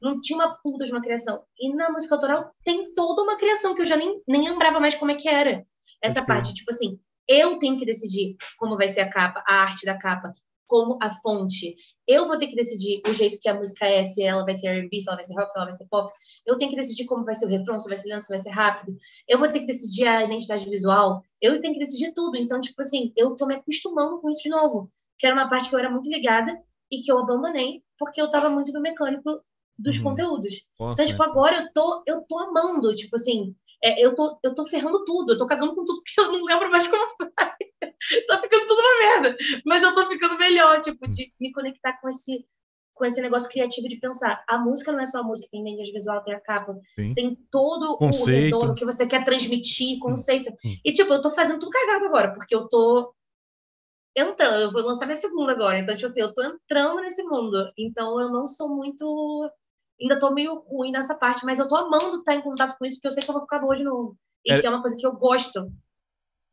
Não tinha uma puta de uma criação. E na música autoral tem toda uma criação que eu já nem, nem lembrava mais como é que era. Essa parte, tipo assim, eu tenho que decidir como vai ser a capa, a arte da capa, como a fonte. Eu vou ter que decidir o jeito que a música é, se ela vai ser R&B, se ela vai ser rock, se ela vai ser pop. Eu tenho que decidir como vai ser o refrão, se vai ser lento, se vai ser rápido. Eu vou ter que decidir a identidade visual. Eu tenho que decidir tudo. Então, tipo assim, eu tô me acostumando com isso de novo. Que era uma parte que eu era muito ligada e que eu abandonei porque eu tava muito no mecânico dos Uhum. conteúdos. Posso, Então, tipo, agora eu tô, eu tô amando, tipo assim, é, eu, tô, eu tô ferrando tudo, eu tô cagando com tudo, porque eu não lembro mais como faz. tá ficando tudo uma merda. Mas eu tô ficando melhor, tipo, de me conectar com esse, com esse negócio criativo de pensar. A música não é só a música, tem identidade visual, tem a capa, Sim. tem todo Conceito. o retorno que você quer transmitir, conceito. Hum. E, tipo, eu tô fazendo tudo cagado agora, porque eu tô entrando, eu vou lançar minha segunda agora. Então, tipo assim, eu tô entrando nesse mundo. Então, eu não sou muito. Ainda tô meio ruim nessa parte, mas eu tô amando estar em contato com isso, porque eu sei que eu vou ficar boa de novo. E É- que é uma coisa que eu gosto.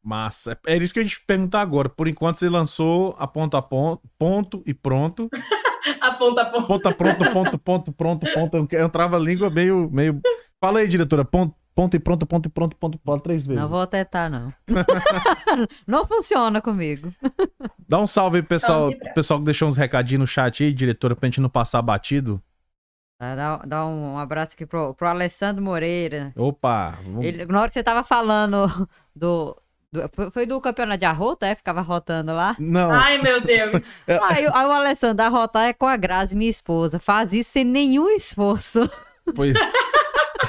Massa. É isso que a gente perguntar agora. Por enquanto, você lançou a ponto a ponto, ponto e pronto. A ponta a ponta. Ponta, pronto, ponto, ponto, pronto, ponto. Eu trava a língua meio, meio. Fala aí, diretora. Ponto, ponto e pronto, ponto e pronto, ponto, ponto, três vezes. Não vou tentar, não. não funciona comigo. Dá um salve aí, pessoal. Pessoal que deixou uns recadinhos no chat aí, diretora, pra gente não passar batido. Tá, Dá, dá um abraço aqui pro, pro Alessandro Moreira. Opa! vamos- Ele, na hora que você tava falando do. do- foi- do campeonato de arrota, é? Ficava rotando lá. Não, Ai, meu Deus. Aí, aí o Alessandro, a rotar é com a Grazi, minha esposa. Faz isso sem nenhum esforço. pois.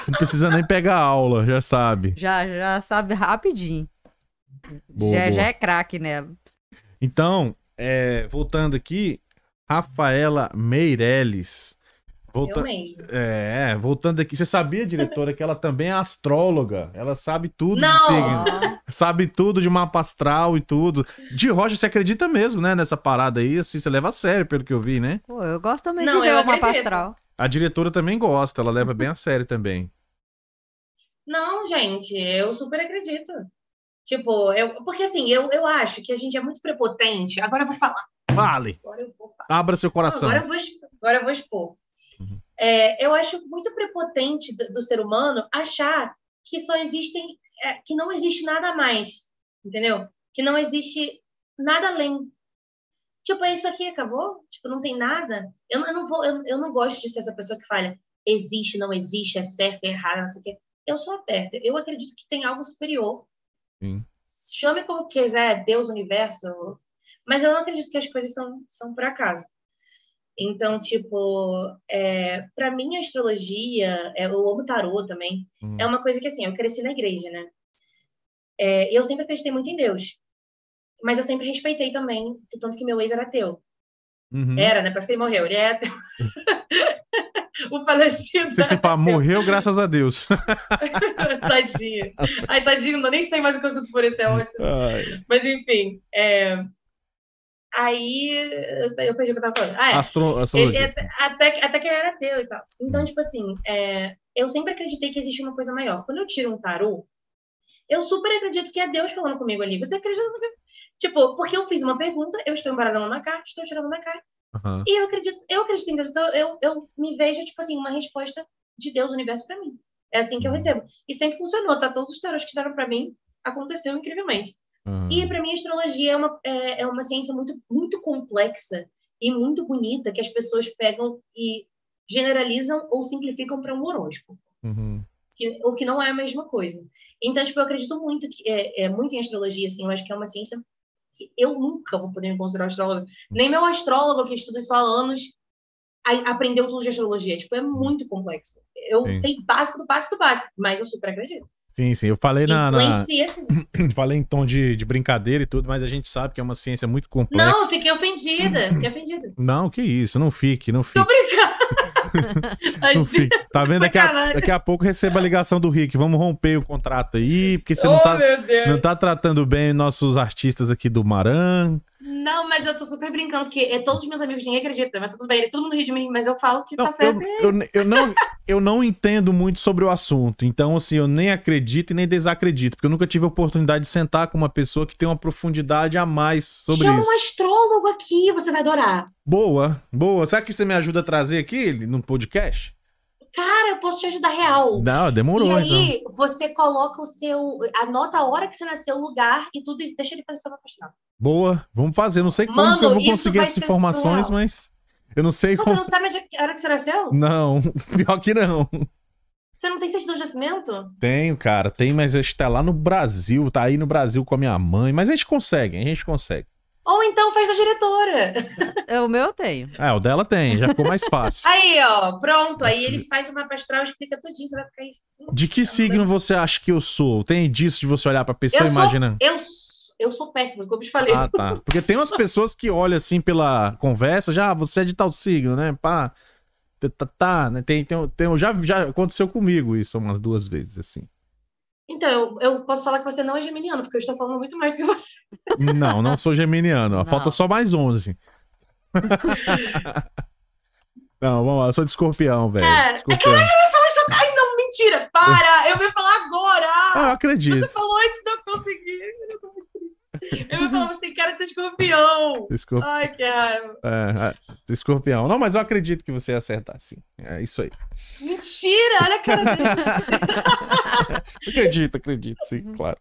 não precisa nem pegar aula, já sabe. Já, já sabe rapidinho. Boa, já, boa. já é craque nela. Então, é, voltando aqui, Rafaela Meirelles. Volta- Eu mesmo. É, voltando aqui. Você sabia, diretora, que ela também é astróloga? Ela sabe tudo de Não! signo. Ó, Sabe tudo de mapa astral e tudo. De Rocha, você acredita mesmo, né? Nessa parada aí, assim, você leva a sério, pelo que eu vi, né? pô, eu gosto também Não, de ver eu o mapa astral. A diretora também gosta, ela leva bem a sério também. Não, gente, eu super acredito. Tipo, eu, porque assim, eu, eu acho que a gente é muito prepotente. Agora eu vou falar. Vale! Agora eu vou falar. Abra seu coração. Agora eu vou, agora eu vou expor. É, eu acho muito prepotente do, do ser humano achar que só existem, é, que não existe nada mais, entendeu? Que não existe nada além. Tipo, é isso aqui, acabou? Tipo, não tem nada. Eu, não- eu não vou, eu, eu não gosto de ser essa pessoa que fala existe, não existe, é certo, é errado, não sei o quê. Eu sou aberta. Eu acredito que tem algo superior. Sim. Chame como quiser, Deus, universo. Mas eu não acredito que as coisas são, são por acaso. Então, tipo, é, para mim a astrologia, é, eu amo tarô também, Hum. é uma coisa que assim, eu cresci na igreja, né? É, eu sempre acreditei muito em Deus, mas eu sempre respeitei também, tanto que meu ex era ateu. Uhum. Era, né? Parece que ele morreu, ele é ateu. o falecido. Você fala, morreu graças a Deus. tadinho. Ai, tadinho, eu nem sei mais o que eu sinto por esse é ótimo. Ai, Mas enfim, é, aí eu perdi o que eu tava falando. Ah, é. Astro, Ele- astrologia. até, até, que- até que ele era ateu e tal. Então, Hum. tipo assim, é, eu sempre acreditei que existe uma coisa maior. Quando eu tiro um tarô, eu super acredito que é Deus falando comigo ali. Você acredita no que? Tipo, porque eu fiz uma pergunta, eu estou embaralhando uma carta, estou tirando uma carta, Aham. e eu acredito, eu acredito em Deus. Então, eu, eu me vejo, tipo assim, uma resposta de Deus, universo, pra mim. É assim que eu Uhum. recebo. E sempre funcionou, tá? Todos os tarôs que deram pra mim aconteceu incrivelmente. Aham. E para mim a astrologia é uma, é, é uma ciência muito, muito complexa e muito bonita que as pessoas pegam e generalizam ou simplificam para um horóscopo, Uhum. que, o que não é a mesma coisa. Então, tipo, eu acredito muito que é, é muito em astrologia, assim, eu acho que é uma ciência que eu nunca vou poder me considerar astróloga. Nem meu astrólogo que estuda isso há anos a- aprendeu tudo de astrologia. Tipo, é muito complexo. Eu Sim. sei básico do básico do básico, mas eu super acredito. Sim, sim. Eu falei na, na- sim. falei em tom de, de brincadeira e tudo, mas a gente sabe que é uma ciência muito complexa. Não, eu fiquei ofendida. Fiquei ofendida. Não, que isso, não fique, não fique. Ai, Não fique. Tá vendo? Daqui a, daqui a pouco receba a ligação do Rick. Vamos romper o contrato aí, porque você oh, não tá, não tá tratando bem nossos artistas aqui do Maran. Não, mas eu tô super brincando, porque é, todos os meus amigos ninguém acredita, mas tudo bem, todo mundo ri de mim, mas eu falo que Não, tá eu, certo. e é eu, eu não, eu não entendo muito sobre o assunto, então assim, eu nem acredito e nem desacredito, porque eu nunca tive a oportunidade de sentar com uma pessoa que tem uma profundidade a mais sobre Chama isso. um astrólogo aqui, você vai adorar. Boa, boa. Será que você me ajuda a trazer aqui no podcast? Cara, eu posso te ajudar real. Não, demorou, e então. aí, você coloca o seu. Anota a hora que você nasceu, o lugar e tudo, e deixa ele fazer seu mapa astral. Boa, vamos fazer. Não sei como Mano, que eu vou conseguir essas informações, surreal. mas eu não sei Você como. não sabe onde- a hora que você nasceu? Não, pior que não. Você não tem certidão de nascimento? Tenho, cara, tem, mas que tá lá no Brasil, tá aí no Brasil com a minha mãe, mas a gente consegue, a gente consegue. Ou então faz da diretora. É, O meu eu tenho. É, o dela tem, já ficou mais fácil. Aí, ó, pronto. Aí ele faz o mapa astral, explica tudinho, você vai ficar aí. De que signo você acha que eu sou? Tem disso de você olhar pra pessoa Eu e sou- imaginar? Eu, s- eu sou péssima, como eu te falei. Ah, tá. Porque tem umas pessoas que olham assim pela conversa, já, ah, você é de tal signo, né? Pá. Tá, tá, né? Tem, tem, tem, já, já aconteceu comigo isso umas duas vezes, assim. Então, eu, eu posso falar que você não é geminiano, porque eu estou falando muito mais do que você. Não, não sou geminiano. Não. Falta só mais 11. não, vamos lá. Eu sou de escorpião, velho. É Escorpião. Fala isso. Ai, não, mentira! Para! Eu ia falar agora! Ah, eu acredito. Você falou antes de eu conseguir. Eu ia falar, você tem cara de ser escorpião. Escorp... Ai, que raiva. É, é, escorpião. Não, mas eu acredito que você ia acertar, sim. É isso aí. Mentira! Olha a cara dele. Acredito, acredito, sim, claro.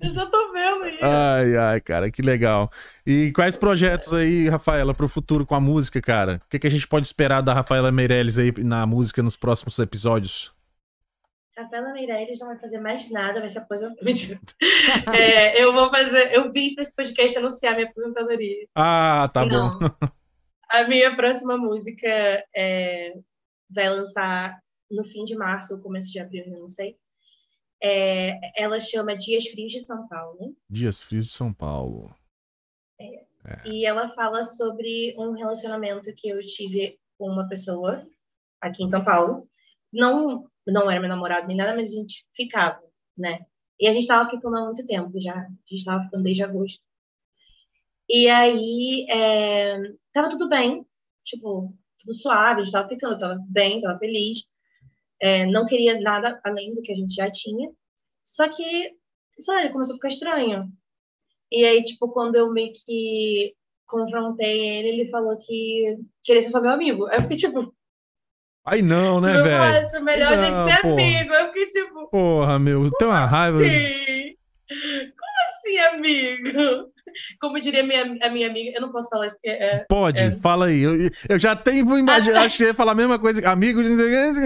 Eu já tô vendo aí. Ai, ai, cara, que legal. E quais projetos aí, Rafaela, pro futuro com a música, cara? O que, que a gente pode esperar da Rafaela Meirelles aí na música nos próximos episódios? Rafaela Meirelles não vai fazer mais nada, vai se aposentar. É, eu vou fazer. Eu vim para esse podcast anunciar minha aposentadoria. Ah, tá bom. não. A minha próxima música é, vai lançar no fim de março ou começo de abril, eu não sei. É, ela chama Dias Frios de São Paulo. Dias Frios de São Paulo. E ela fala sobre um relacionamento que eu tive com uma pessoa aqui em São Paulo. Não, não era meu namorado nem nada, mas a gente ficava, né? E a gente tava ficando há muito tempo já. A gente tava ficando desde agosto. E aí, é, tava tudo bem. Tipo, tudo suave. A gente tava ficando, tava bem, tava feliz. É, não queria nada além do que a gente já tinha. Só que, sabe, começou a ficar estranho. E aí, tipo, quando eu meio que confrontei ele, ele falou que queria ser só meu amigo. Aí eu fiquei tipo, Aí não, né, eu velho? acho melhor a Não, gente ser porra. amigo. Eu fiquei tipo, Porra, meu, tem uma raiva. sim. Como assim, amigo? Como diria minha, a minha amiga, eu não posso falar isso porque é. Pode, É. fala aí. Eu, eu já tenho, imaginar, Ah, acho que você ia falar a mesma coisa. Amigo de não sei o que.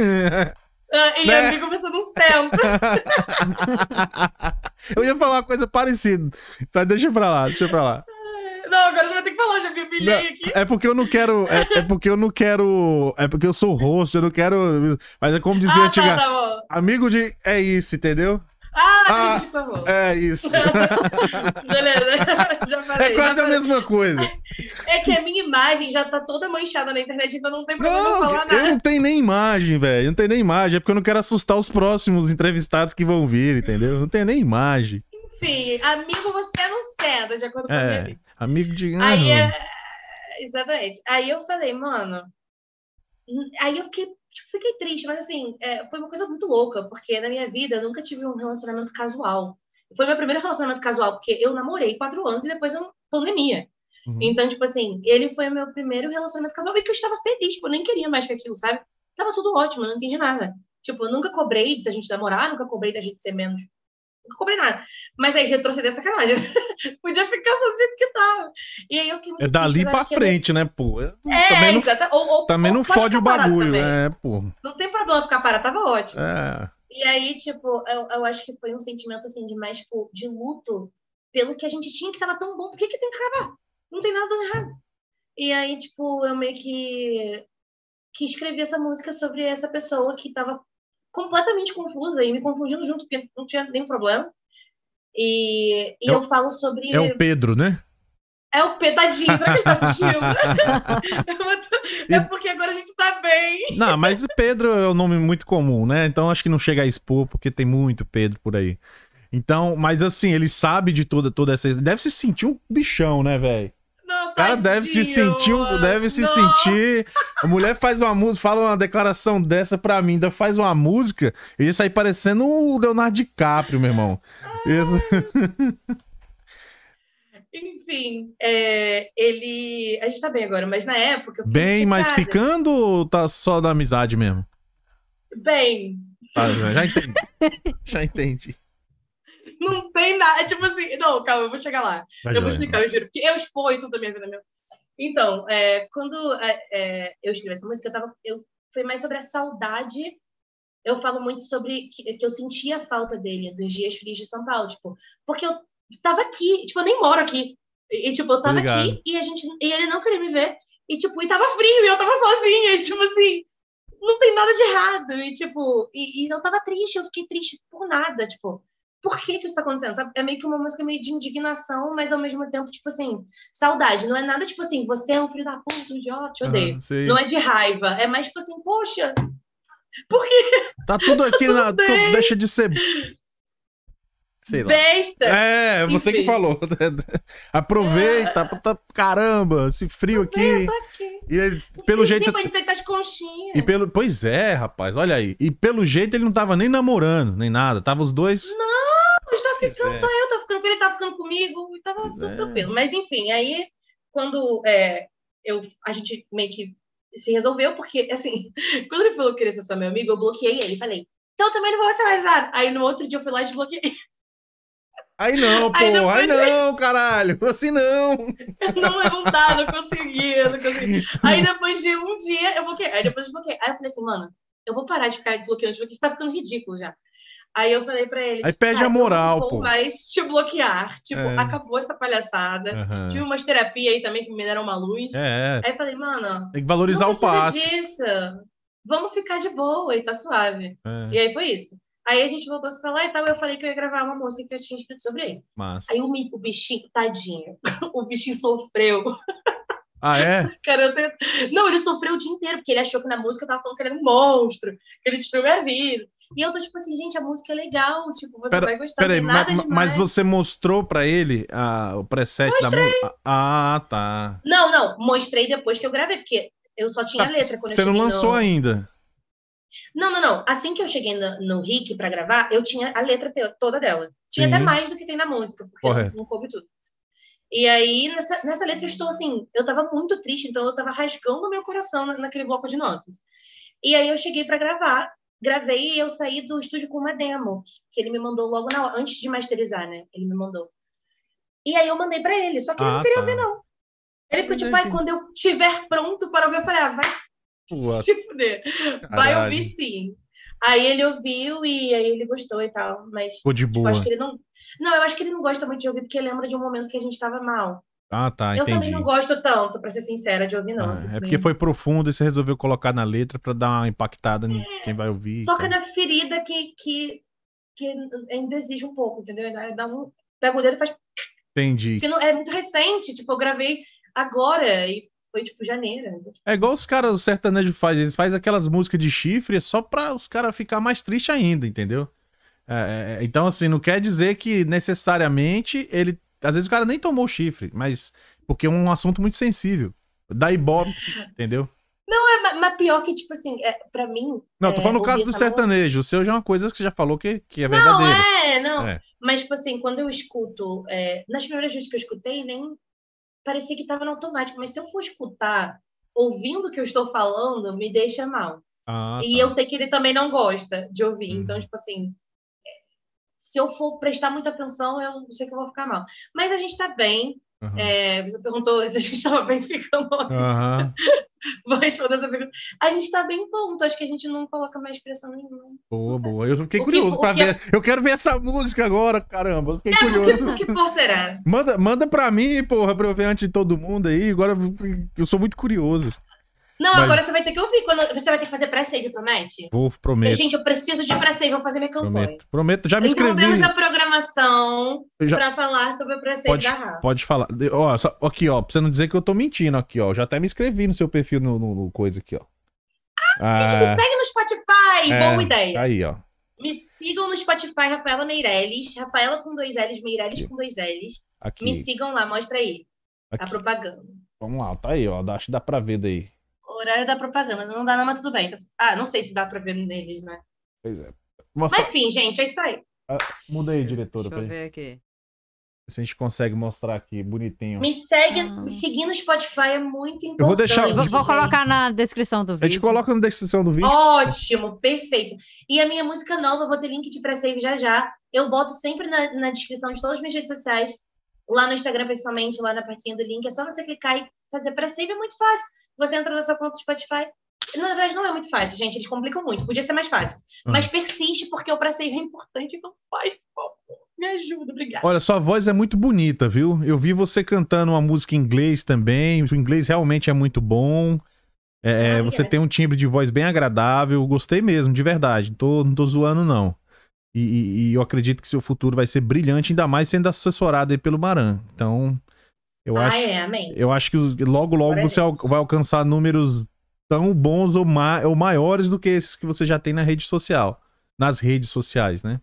Ah, e Né? amigo você não senta. Eu ia falar uma coisa parecida. Mas deixa pra lá, deixa pra lá. Não, agora você vai ter que falar, já me humilhei aqui. É porque eu não quero. É, é porque eu não quero. É porque eu sou rosto, eu não quero. Mas é como dizia Ah, antiga. tá, tá. Amigo de. É isso, entendeu? Ah, Ah, amigo de favor. É isso. Beleza, já falei. É quase a mesma coisa. É que a minha imagem já tá toda manchada na internet, então não tem problema Não, falar eu nada. não tenho nem imagem, velho. Não tenho nem imagem. É porque eu não quero assustar os próximos entrevistados que vão vir, entendeu? Não tenho nem imagem. Enfim, amigo você não senta, de acordo com a minha É, amiga. Amigo de. Aí é. Exatamente. Aí eu falei, mano. hum, Aí eu fiquei, tipo, fiquei triste, mas assim, é, foi uma coisa muito louca, porque na minha vida eu nunca tive um relacionamento casual. Foi meu primeiro relacionamento casual, porque eu namorei quatro anos e depois eu pandemia. Uhum. Então, tipo assim, ele foi o meu primeiro relacionamento casual e que eu estava feliz, tipo, eu nem queria mais que aquilo, sabe? Tava tudo ótimo, eu não entendi nada. Tipo, eu nunca cobrei da gente namorar, nunca cobrei da gente ser menos. Nunca cobrei nada. Mas aí retroceder é sacanagem. Podia ficar só do jeito que tava. E aí eu fiquei muito É dali pra que frente, né, pô? É, também não, ou, ou- também ou não fode o bagulho, é, pô. Não tem problema ficar parado, tava ótimo. É. E aí, tipo, eu, eu acho que foi um sentimento, assim, de mais, tipo, de luto pelo que a gente tinha que tava tão bom. Por que que tem que acabar? Não tem nada dando errado. E aí, tipo, eu meio que que escrevi essa música sobre essa pessoa que estava completamente confusa e me confundindo junto, porque não tinha nenhum problema. E, e É o- eu falo sobre. É o Pedro, né? É o Petadinho, será que ele tá assistindo? é porque agora a gente tá bem. Não, mas Pedro é um nome muito comum, né? Então acho que não chega a expor, porque tem muito Pedro por aí. Então, mas assim, ele sabe de toda, toda essa. Deve se sentir um bichão, né, velho? O cara deve se sentir, mano. deve se Não. sentir. A mulher faz uma música, fala uma declaração dessa pra mim, ainda faz uma música, e isso aí parecendo o Leonardo DiCaprio, meu irmão. Isso- Enfim, é, ele. A gente tá bem agora, mas na época. Bem, mas ficando ou tá só da amizade mesmo? Bem, já já entendi. Já entendi. Não tem nada. Tipo assim. Não, calma, eu vou chegar lá. Tá eu vou explicar, eu juro. Porque eu exponho tudo da minha vida. Meu. Então, é, quando é, é, eu escrevi essa música, eu tava, eu, foi mais sobre a saudade. Eu falo muito sobre que, que eu sentia a falta dele, dos dias frios de São Paulo. Tipo, porque eu tava aqui, tipo, eu nem moro aqui. E, tipo, eu tava Obrigado. aqui e, a gente, e ele não queria me ver. E, tipo, e tava frio e eu tava sozinha. E, tipo assim, não tem nada de errado. E, tipo, e, e eu tava triste, eu fiquei triste por nada. Tipo, por que que isso tá acontecendo? Sabe? É meio que uma música meio de indignação, mas ao mesmo tempo, tipo assim, saudade. Não é nada tipo assim, você é um filho da puta, um idiota, te odeio. Não é de raiva, é mais tipo assim, poxa, por que Tá tudo aqui, tudo na, tu- deixa de ser. Sei lá. besta? É, você que falou. Aproveita, tá, caramba, esse frio aqui. Tô aqui. E ele, pelo jeito. Sim, você- estar de conchinha. E pelo, pois é, rapaz, olha aí. E pelo jeito ele não tava nem namorando, nem nada. Tava os dois. Mas tá ficando, é. só eu tava ficando com ele, tava ficando comigo, e tava Pois tudo é. tranquilo. Mas enfim, aí quando é, eu, a gente meio que se resolveu, porque assim, quando ele falou que queria ser só meu amigo, eu bloqueei ele. Falei, então também não vou ser mais nada. Aí no outro dia eu fui lá e desbloqueei. Aí não, pô, Aí aí, não, caralho. Assim não. não, eu não dá, não consegui, não consegui. Aí depois de um dia eu bloqueei. Aí depois eu desbloqueei. Aí eu falei assim, mano, eu vou parar de ficar bloqueando, porque isso tá ficando ridículo já. Aí eu falei pra ele. Aí tipo, "Cara, a moral, pô." mais te bloquear. Tipo, É. acabou essa palhaçada. Aham. Tive umas terapias aí também que me deram uma luz. É, Aí eu falei, mano, tem que valorizar o passe. disso. Vamos ficar de boa e tá suave. É, E aí foi isso. Aí a gente voltou a se falar e tal. Eu falei que eu ia gravar uma música que eu tinha escrito sobre ele. massa. Aí o, o bichinho, tadinho, o bichinho sofreu. Ah, é? Cara, tenho- Não, ele sofreu o dia inteiro, porque ele achou que na música eu tava falando que ele era um monstro, que ele destruiu minha vida. E eu tô tipo assim, gente, a música é legal, tipo, você Pera- vai gostar, Peraí, não ma- ma- demais. mas você mostrou pra ele ah, o preset da música? Ah, tá. Não, não, mostrei depois que eu gravei, porque eu só tinha Tá, a letra quando Você eu não cheguei lançou no... ainda. Não, não, não. Assim que eu cheguei no, no Rick pra gravar, eu tinha a letra toda dela. Tinha Sim. até mais do que tem na música, porque Correto. não, não coube tudo. E aí, nessa, nessa letra, eu estou assim, eu tava muito triste, então eu tava rasgando o meu coração na- naquele bloco de notas. E aí eu cheguei pra gravar, gravei e eu saí do estúdio com uma demo, que, ele me mandou logo na hora, antes de masterizar, né? Ele me mandou. E aí eu mandei pra ele, só que ele Ah, não queria tá. ouvir, não. Ele ficou tipo, ai, quando eu tiver pronto para ouvir, eu falei, ah, vai se fuder. Vai ouvir sim. Aí ele ouviu e aí ele gostou e tal, mas Ficou de tipo, boa. acho que ele não. Não, eu acho que ele não gosta muito de ouvir porque lembra de um momento que a gente tava mal. Ah, tá, eu também entendi. não gosto tanto, pra ser sincera, de ouvir, não. Ah, é porque foi profundo e você resolveu colocar na letra pra dar uma impactada em quem vai ouvir. Toca tal. na ferida que, que, que ainda exige um pouco, entendeu? Dá um... Pega o dedo e faz. Entendi. Porque não... é muito recente, tipo, eu gravei agora e foi tipo janeiro. É igual os caras, o sertanejo faz, eles fazem aquelas músicas de chifre só pra os caras ficar mais tristes ainda, entendeu? É, é, então, assim, não quer dizer que necessariamente ele. Às vezes o cara nem tomou chifre, mas. Porque é um assunto muito sensível. Dá ibope, entendeu? É, mas, pior que, tipo assim, é, pra mim. Não, tô é, falando no ouvir caso do sertanejo. O seu já é uma coisa que você já falou que, que é Não, verdadeira. é, não. É. Mas, tipo assim, quando eu escuto, é, nas primeiras vezes que eu escutei, nem parecia que tava no automático, mas se eu for escutar ouvindo o que eu estou falando, me deixa mal. Ah, e tá. eu sei que ele também não gosta de ouvir. Uhum. Então, tipo assim, é, se eu for prestar muita atenção, eu sei que eu vou ficar mal. Mas a gente tá bem. Aham. É, você perguntou se a gente tava bem ficando. Aham. Vou responder essa pergunta. A gente tá bem ponto. Acho que a gente não coloca mais pressão nenhuma. Boa, boa. Eu fiquei O que- curioso que é- ver. Eu quero ver essa música agora, caramba. Eu fiquei O que, curioso. o que for será? Manda, manda pra mim, porra, pra eu ver antes de todo mundo aí. Agora eu sou muito curioso. Não, Mas- agora você vai ter que ouvir. Quando, você vai ter que fazer pré-save, promete? Vou, prometo. Gente, eu preciso de pré-save, vou fazer minha campanha. Prometo, prometo. Já me inscrevi. Interrompemos a programação Já- pra falar sobre o pré-save Pode, da Rafa. pode falar. Ó, só- aqui, ó, pra você não dizer que eu tô mentindo aqui, ó. Eu Já até me inscrevi no seu perfil no, no- no coisa aqui, ó. Gente, me Ah, segue no Spotify, é, boa ideia. Aí, ó. Me sigam no Spotify, Rafaela Meirelles. Rafaela com dois L's, Meirelles Aqui. com dois L's. Aqui. Me sigam lá, mostra aí. A aqui. propaganda. Vamos lá, tá aí, ó. Acho que dá pra ver daí. Horário da propaganda. Não dá não, mas tudo bem. Ah, não sei se dá pra ver neles, né? Pois é. Mostra... Mas enfim, gente, é isso aí. Muda aí, diretora, Deixa pra eu gente. ver aqui. Se a gente consegue mostrar aqui, bonitinho. Me segue, Ah. me seguir no Spotify é muito importante. Eu vou deixar- Eu vou, vou colocar na descrição do A vídeo. gente coloca na descrição do vídeo. Ótimo, perfeito. E a minha música nova, eu vou ter link de pré-save já já. Eu boto sempre na, na descrição de todas as minhas redes sociais, lá no Instagram principalmente, lá na partinha do link. É só você clicar e fazer pré-save, é muito fácil. Você entra na sua conta do Spotify. Na verdade, não é muito fácil, gente. Eles complicam muito. Podia ser mais fácil. Uhum. Mas persiste, porque o pré-save é importante. Então faz, por favor. Me ajuda, obrigada. Olha, sua voz é muito bonita, viu? Eu vi você cantando uma música em inglês também. O inglês realmente é muito bom. É, Ah, você obrigada. tem um timbre de voz bem agradável. Gostei mesmo, de verdade. Não tô, não tô zoando, não. E, e- e eu acredito que seu futuro vai ser brilhante, ainda mais sendo assessorado aí pelo Maran. Então, eu ah, acho, é, amém. eu acho que logo, logo você al- vai alcançar números tão bons ou, ma ou maiores do que esses que você já tem na rede social. Nas redes sociais, né?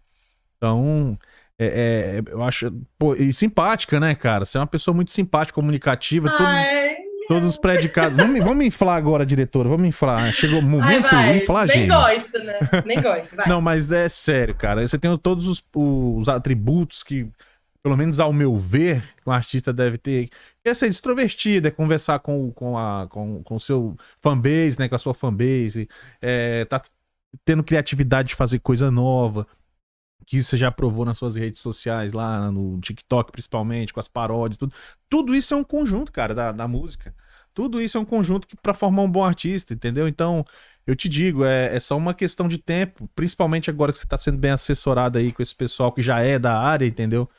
Então, é, é, eu acho. Pô, e simpática, né, cara? Você é uma pessoa muito simpática, comunicativa. todos, Ai, todos os predicados. vamos, vamos inflar agora, diretora. Vamos inflar. Chegou o momento de inflar, Nem gente. gosto, né? Nem gosto, vai. Não, mas é sério, cara. Você tem todos os, os atributos que, pelo menos ao meu ver, um artista deve ter. É ser extrovertido, é conversar com, com, a, com, com o seu fanbase, né? Com a sua fanbase. É, tá tendo criatividade de fazer coisa nova. Que você já provou nas suas redes sociais, lá no TikTok, principalmente, com as paródias, tudo. Tudo isso é um conjunto, cara, da, da música. Tudo isso é um conjunto para formar um bom artista, entendeu? Então, eu te digo, é, é só uma questão de tempo, principalmente agora que você tá sendo bem assessorado aí com esse pessoal que já é da área, entendeu?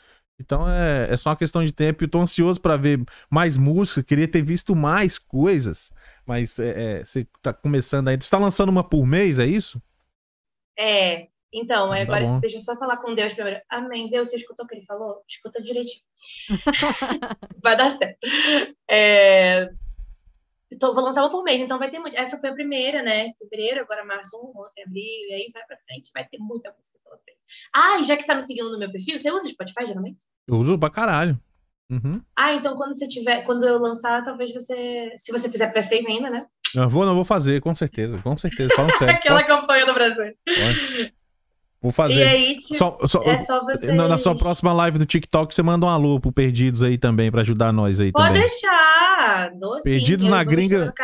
Então é, é só uma questão de tempo. Eu tô ansioso para ver mais música, queria ter visto mais coisas, mas é, é, você tá começando ainda. Você tá lançando uma por mês, é isso? É, então, Tá agora bom. deixa eu só falar com Deus primeiro. Amém. Deus, você escutou o que ele falou? Escuta direitinho. vai dar certo. É, então, vou lançar uma por mês, então vai ter muito. Essa foi a primeira, né? Fevereiro, agora março, um, outro abril, e aí vai pra frente, vai ter muita música pela frente. Ah, e já que você tá me seguindo no meu perfil, você usa o Spotify geralmente? Eu uso pra caralho. Uhum. Ah, então quando você tiver, quando eu lançar, talvez você, se você fizer pré-save ainda, né? Eu vou, não vou fazer, com certeza, com certeza. Falando sério. Aquela campanha do Brasil. Vou E fazer. aí, tipo, Só- só- é só você. na, sua próxima live no TikTok, você manda um alô pro Perdidos aí também, pra ajudar nós aí Pode também. deixar. Dou sim, Perdidos na vou deixar gringa.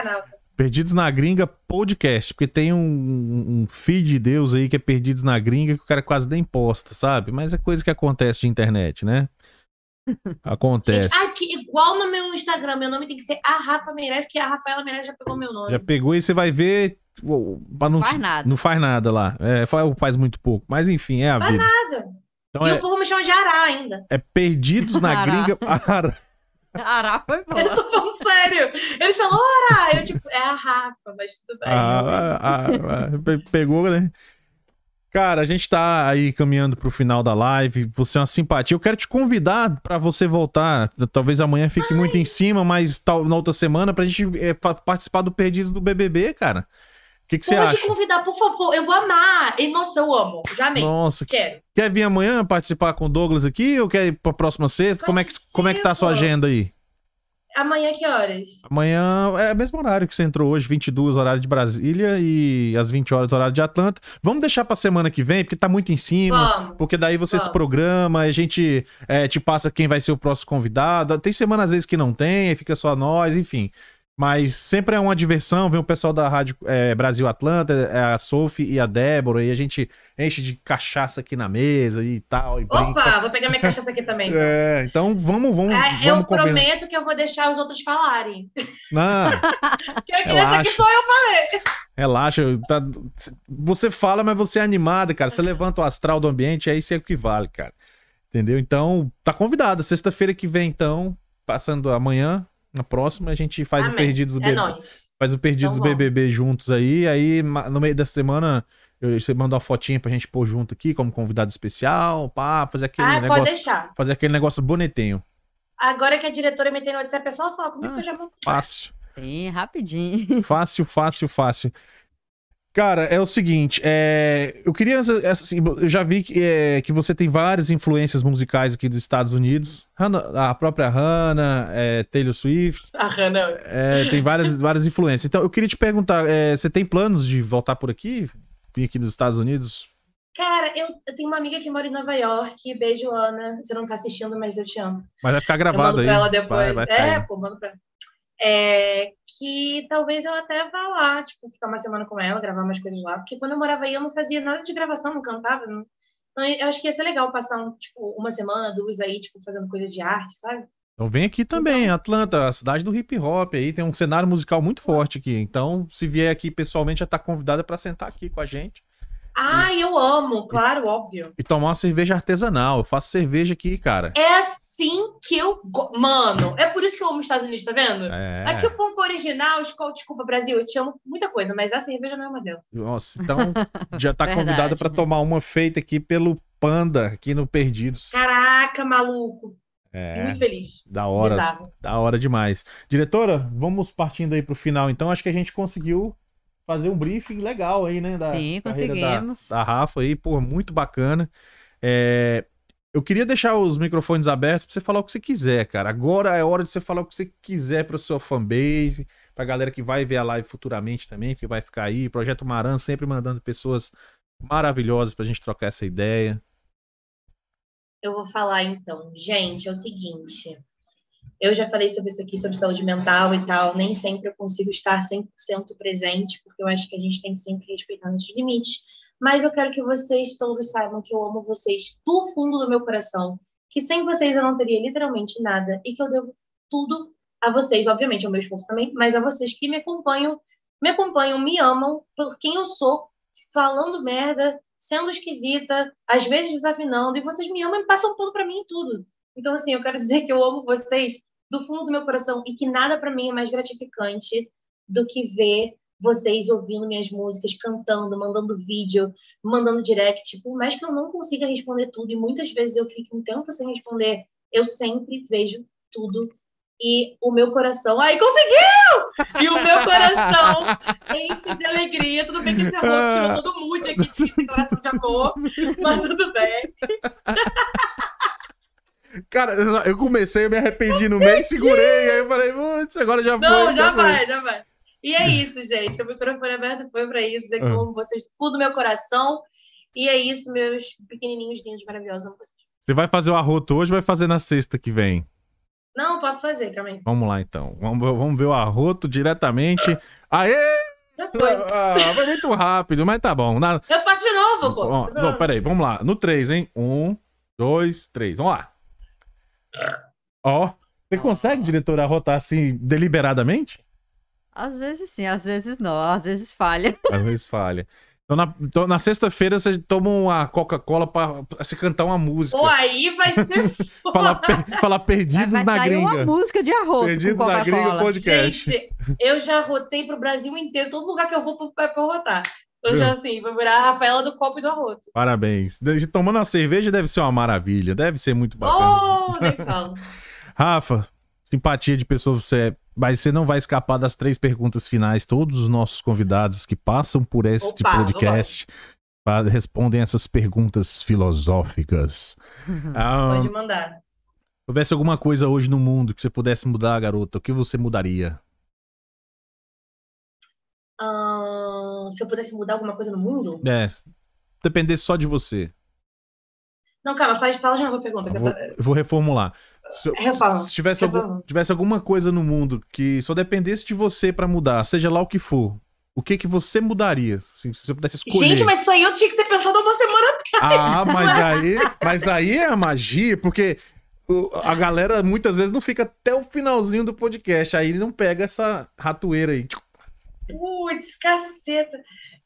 Perdidos na Gringa Podcast, porque tem um, um feed de Deus aí que é Perdidos na Gringa que o cara quase nem posta, sabe? Mas é coisa que acontece de internet, né? Acontece. Gente, que, igual no meu Instagram, meu nome tem que ser a Rafa Meirelles, porque a Rafaela Meirelles já pegou meu nome. Já pegou e você vai ver. pra Não, Faz nada. não faz nada lá. É, fa- faz muito pouco. Mas enfim, é a Faz vida. Nada. Então e é, o povo me chama de Ará ainda. é Perdidos na Ará. Gringa. Ara- Ará foi boa. Eles estão falando sério. Eles falam, Ará. Eu, tipo, é a Rafa, mas tudo bem. Ah, ah, ah, pe- pegou, né? Cara, a gente tá aí caminhando pro final da live. Você é uma simpatia. Eu quero te convidar pra você voltar. Talvez amanhã fique muito em cima, mas tal, na outra semana pra gente é, pa- participar do Perdidos do BBB, cara. O que, que você Pode acha? convidar, por favor. Eu vou amar. E, nossa, eu amo. Já amei. Nossa, Quero. quer vir amanhã participar com o Douglas aqui ou quer ir pra próxima sexta? Como é que, Pode como é que tá a sua agenda aí? Amanhã que horas? Amanhã é o mesmo horário que você entrou hoje, 22 horário de Brasília e às 20 horas horário de Atlanta. Vamos deixar pra semana que vem, porque tá muito em cima. Vamos. Porque daí você se Vamos. programa, a gente é, te passa quem vai ser o próximo convidado. Tem semana às vezes que não tem, aí fica só nós, enfim. Mas sempre é uma diversão, vem o pessoal da Rádio é, Brasil Atlanta, é, a Sophie e a Débora, e a gente enche de cachaça aqui na mesa e tal, e brinca. Opa, vou pegar minha cachaça aqui também. então. É, então vamos, vamos, É, eu vamos combinar. prometo que eu vou deixar os outros falarem. Não, Que essa Relaxa. aqui sou eu falei. relaxa. tá- você fala, mas você é animada, cara. Você levanta o astral do ambiente, é isso é o que vale, cara. Entendeu? Então, tá convidada. Sexta-feira que vem, então, passando amanhã, na próxima, a gente faz o Amém. Perdidos do É BBB. nóis. Faz o Perdidos Então do. BBB juntos aí. Aí no meio da semana eu- você manda uma fotinha pra gente pôr junto aqui como convidado especial. Pá, fazer aquele Ah, pode negócio. deixar. Fazer aquele negócio bonitinho. Agora que a diretora meteu no WhatsApp, é só falar comigo Ah. que eu já monto. Fácil. Sim, rapidinho. Fácil, fácil, fácil. Cara, é o seguinte, é, eu queria, assim, eu já vi que, é, que você tem várias influências musicais aqui dos Estados Unidos. Hannah- a própria Hannah, é, Taylor Swift, A Hannah. é, tem várias, várias influências. Então, eu queria te perguntar, é, você tem planos de voltar por aqui? Vir aqui nos Estados Unidos? Cara, eu, eu tenho uma amiga que mora em Nova York. Beijo, Ana. Você não tá assistindo, mas eu te amo. Mas vai ficar Eu gravado mando aí. pra ela depois. Vai, vai é, aí. pô, mando pra ela. É, que talvez eu até vá lá, tipo, ficar uma semana com ela, gravar umas coisas lá. Porque quando eu morava aí, eu não fazia nada de gravação, não cantava. não- Então, eu acho que ia ser legal passar, um, tipo, uma semana, duas aí, tipo, fazendo coisa de arte, sabe? Então vem aqui também, Atlanta, a cidade do hip hop aí, tem um cenário musical muito forte aqui. Então, se vier aqui pessoalmente, já tá convidada pra sentar aqui com a gente. Ah, eu amo, claro, óbvio. E tomar uma cerveja artesanal. Eu faço cerveja aqui, cara. É assim que eu. go- Mano, é por isso que eu amo os Estados Unidos, tá vendo? É. Aqui o pão original, escola, desculpa, Brasil, eu te amo muita coisa, mas a cerveja não é uma delas. Nossa, então já tá convidada pra tomar uma feita aqui pelo Panda, aqui no Perdidos. Caraca, maluco. É, Muito feliz. da hora, Bizarro. da hora demais. Diretora, vamos partindo aí pro final, então. Acho que a gente conseguiu fazer um briefing legal aí, né? Da Sim, carreira da- conseguimos. Da, Rafa aí, pô, muito bacana. É, Eu queria deixar os microfones abertos pra você falar o que você quiser, cara. Agora é hora de você falar o que você quiser pra sua fanbase, pra galera que vai ver a live futuramente também, que vai ficar aí. Projeto Maran sempre mandando pessoas maravilhosas pra gente trocar essa ideia. Eu vou falar então. Gente, é o seguinte. Eu já falei sobre isso aqui, sobre saúde mental e tal. Nem sempre eu consigo estar 100% presente, porque eu acho que a gente tem que sempre respeitar nossos limites. Mas eu quero que vocês todos saibam que eu amo vocês do fundo do meu coração. Que sem vocês eu não teria literalmente nada. E que eu devo tudo a vocês. Obviamente, ao meu esforço também, mas a vocês que me acompanham, me acompanham, me amam por quem eu sou, falando merda, sendo esquisita, às vezes desafinando, e vocês me amam e passam tudo pra mim tudo. Então, assim, eu quero dizer que eu amo vocês do fundo do meu coração e que nada pra mim é mais gratificante do que ver vocês ouvindo minhas músicas, cantando, mandando vídeo, mandando direct. Por mais que eu não consiga responder tudo, e muitas vezes eu fique um tempo sem responder, eu sempre vejo tudo. E o meu coração, ai, conseguiu! E o meu coração enche de alegria. Tudo bem que esse arroz tirou todo o mood aqui de declaração de amor, mas tudo bem. Cara, eu- comecei, eu me arrependi no meio, segurei, aí eu falei, putz, agora já foi. Não, já foi." vai, já vai. E é isso, gente. O microfone aberto foi para isso. Que eu Ah. amo vocês do fundo do meu coração. E é isso, meus pequenininhos lindos, maravilhosos. Amo vocês. Você vai fazer o arroto hoje ou vai fazer na sexta que vem? Não, posso fazer, calma aí. Vamos lá então. Vamos, ver- vamos ver o arroto diretamente. Aê! Já foi. Ah, foi muito rápido, mas tá bom. Na... Eu faço de novo, pô. Não, peraí, vamos lá. No 3, hein? Um, dois, três. Vamos lá. Ó, você consegue, diretor, arrotar assim deliberadamente? Às vezes sim, às vezes não, às vezes falha. Às vezes falha. Então na, então, na sexta-feira você toma uma Coca-Cola pra, pra você cantar uma música. Pô, aí vai ser Falar, per- falar perdidos vai na sair gringa. uma música de arroz Perdidos com na gringa, podcast. Gente, eu já rotei pro Brasil inteiro. Todo lugar que eu vou pra, pra rotar. Eu já, assim, vou virar a Rafaela do copo e do arroto. Parabéns. De- Tomando uma cerveja deve ser uma maravilha. Deve ser muito bacana. Oh, nem falo. Rafa, simpatia de pessoa você é, mas você não vai escapar das três perguntas finais. Todos os nossos convidados que passam por este Opa, podcast fa- respondem essas perguntas filosóficas. Ah, Pode mandar. se houvesse alguma coisa hoje no mundo que você pudesse mudar, garota, o que você mudaria? Ahn, se eu pudesse mudar alguma coisa no mundo? É, se dependesse só de você. Não, calma, faz, fala de novo a pergunta. vou, tô- vou reformular. Se, Reforma. se tivesse, algum- tivesse alguma coisa no mundo que só dependesse de você pra mudar, seja lá o que for, o que que você mudaria? Assim, se você pudesse escolher. Gente, mas isso aí eu tinha que ter pensado uma semana Ah, mas aí, mas aí é a magia, porque a galera muitas vezes não fica até o finalzinho do podcast, aí ele não pega essa ratoeira aí. Putz, caceta.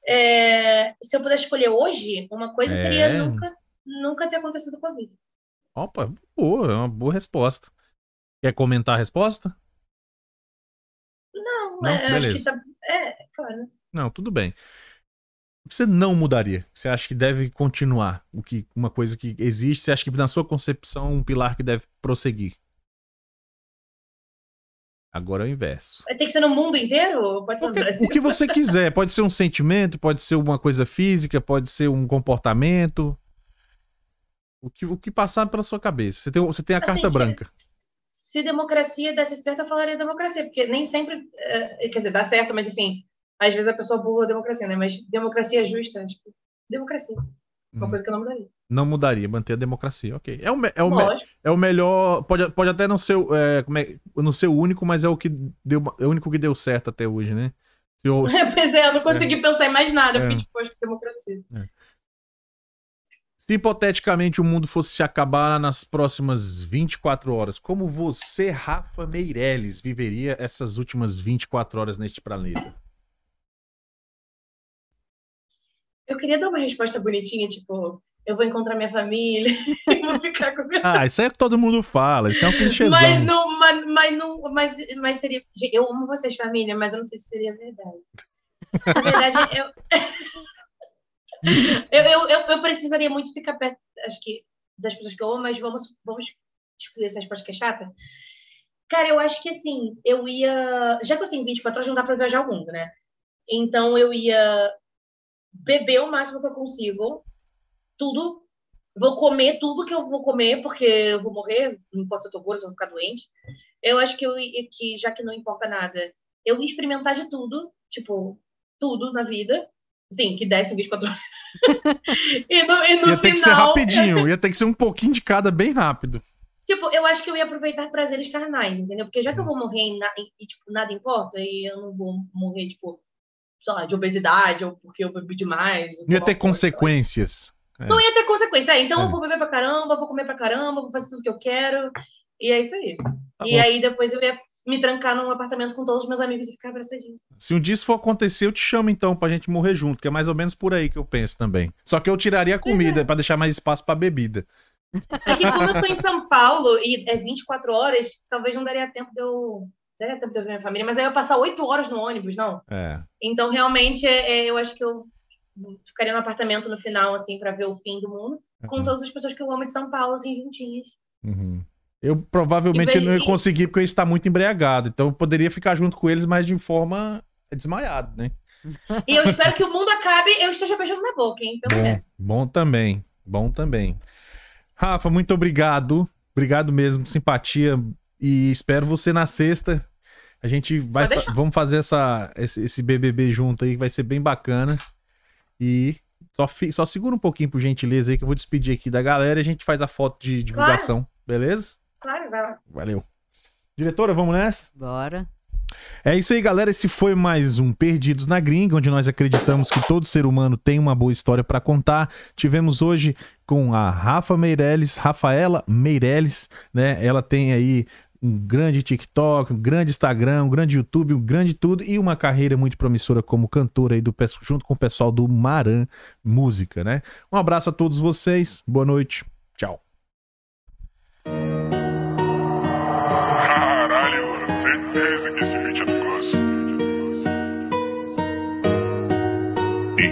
É, se eu pudesse escolher hoje, uma coisa É. seria nunca, nunca ter acontecido vida. Opa, boa, é uma boa resposta. Quer comentar a resposta? Não, Não, é, acho beleza. que tá. É, claro. Não, tudo bem. O que você não mudaria? Você acha que deve continuar? O que, uma coisa que existe, você acha que na sua concepção um pilar que deve prosseguir? Agora é o inverso. Tem que ser no mundo inteiro pode ser no Brasil? o que você quiser. Pode ser um sentimento, pode ser uma coisa física, pode ser um comportamento. O que, o que passar pela sua cabeça. Você tem, você tem a Assim, carta se- branca. Se, democracia desse certo, eu falaria democracia, porque nem sempre. é, quer dizer, dá certo, mas enfim. Às vezes a pessoa burla a democracia, né? Mas democracia justa, tipo, democracia. Uma Hum. coisa que eu não mudaria. Não mudaria, manter a democracia. Ok. É o, é o, é o melhor. Pode, pode até não ser, o- é, como é, não ser o único, mas é o que deu, é o único que deu certo até hoje, né? Se eu- pois é, eu não consegui pensar em mais nada, É. porque, tipo, acho que democracia. Se hipoteticamente o mundo fosse se acabar nas próximas 24 horas, como você, Rafa Meirelles, viveria essas últimas 24 horas neste planeta? Eu queria dar uma resposta bonitinha, tipo, eu vou encontrar minha família e vou ficar com minha Ah, isso é o que todo mundo fala, isso é um clichêzão. Mas não, mas, mas não, mas, mas seria. Eu amo vocês, família, mas eu não sei se seria verdade. Na verdade, eu, eu, eu, eu, precisaria muito ficar perto, acho que, das pessoas que eu amo, mas vamos, vamos excluir essa resposta que é chata. Cara, eu acho que assim, eu ia. Já que eu tenho 24 horas, não dá pra viajar o mundo, né? Então eu ia beber o máximo que eu consigo, tudo. Vou comer tudo que eu vou comer, porque eu vou morrer, não importa se eu tô gorda, se eu vou ficar doente. Eu acho que, eu, que já que não importa nada, eu ia experimentar de tudo, tipo, tudo na vida. Sim, que desse em 24 horas. e no, e no Ia ter que ser rapidinho, ia ter que ser um pouquinho de cada bem rápido. Tipo, eu acho que eu ia aproveitar prazeres carnais, entendeu? Porque já que eu vou morrer e, tipo, nada importa, e eu não vou morrer, tipo, sei lá, de obesidade, ou porque eu bebi demais. ia ter coisa, consequências. É. Não ia ter consequência. Ah, então É. eu vou beber pra caramba, vou comer pra caramba, vou fazer tudo que eu quero. E é isso aí. Tá e bom. aí depois eu ia me trancar num apartamento com todos os meus amigos e ficar abraçadinhos. Se um dia isso for acontecer, eu te chamo então pra gente morrer junto, que é mais ou menos por aí que eu penso também. Só que eu tiraria a comida pra deixar mais espaço pra bebida. É que como eu tô em São Paulo e é 24 horas, talvez não daria tempo de eu. Daria tempo de eu ver minha família, mas aí eu ia passar 8 horas no ônibus, não. É. Então, realmente, é, é, eu acho que eu ficaria no apartamento no final, assim, pra ver o fim do mundo, com Uhum. todas as pessoas que eu amo de São Paulo, assim, juntinhas. Uhum. Eu provavelmente E bem- não ia conseguir porque eu ia estar muito embriagado. Então eu poderia ficar junto com eles, mas de forma desmaiado, né? E eu espero que o mundo acabe e eu esteja beijando na boca, hein? Pelo Bom, bom também. Bom também. Rafa, muito obrigado. Obrigado mesmo, simpatia. E espero você na sexta. A gente vai fa- vamos fazer essa, esse, esse BBB junto aí, que vai ser bem bacana. E só, só segura um pouquinho, por gentileza, aí, que eu vou despedir aqui da galera e a gente faz a foto de divulgação. Beleza? Claro, vai lá. Valeu. Diretora, vamos nessa? Bora. É isso aí, galera. Esse foi mais um Perdidos na Gringa, onde nós acreditamos que todo ser humano tem uma boa história para contar. Tivemos hoje com a Rafa Meirelles, Rafaela Meirelles, né? Ela tem aí um grande TikTok, um grande Instagram, um grande YouTube, um grande tudo e uma carreira muito promissora como cantora aí do junto com o pessoal do Maran Música, né? Um abraço a todos vocês. Boa noite. Tchau.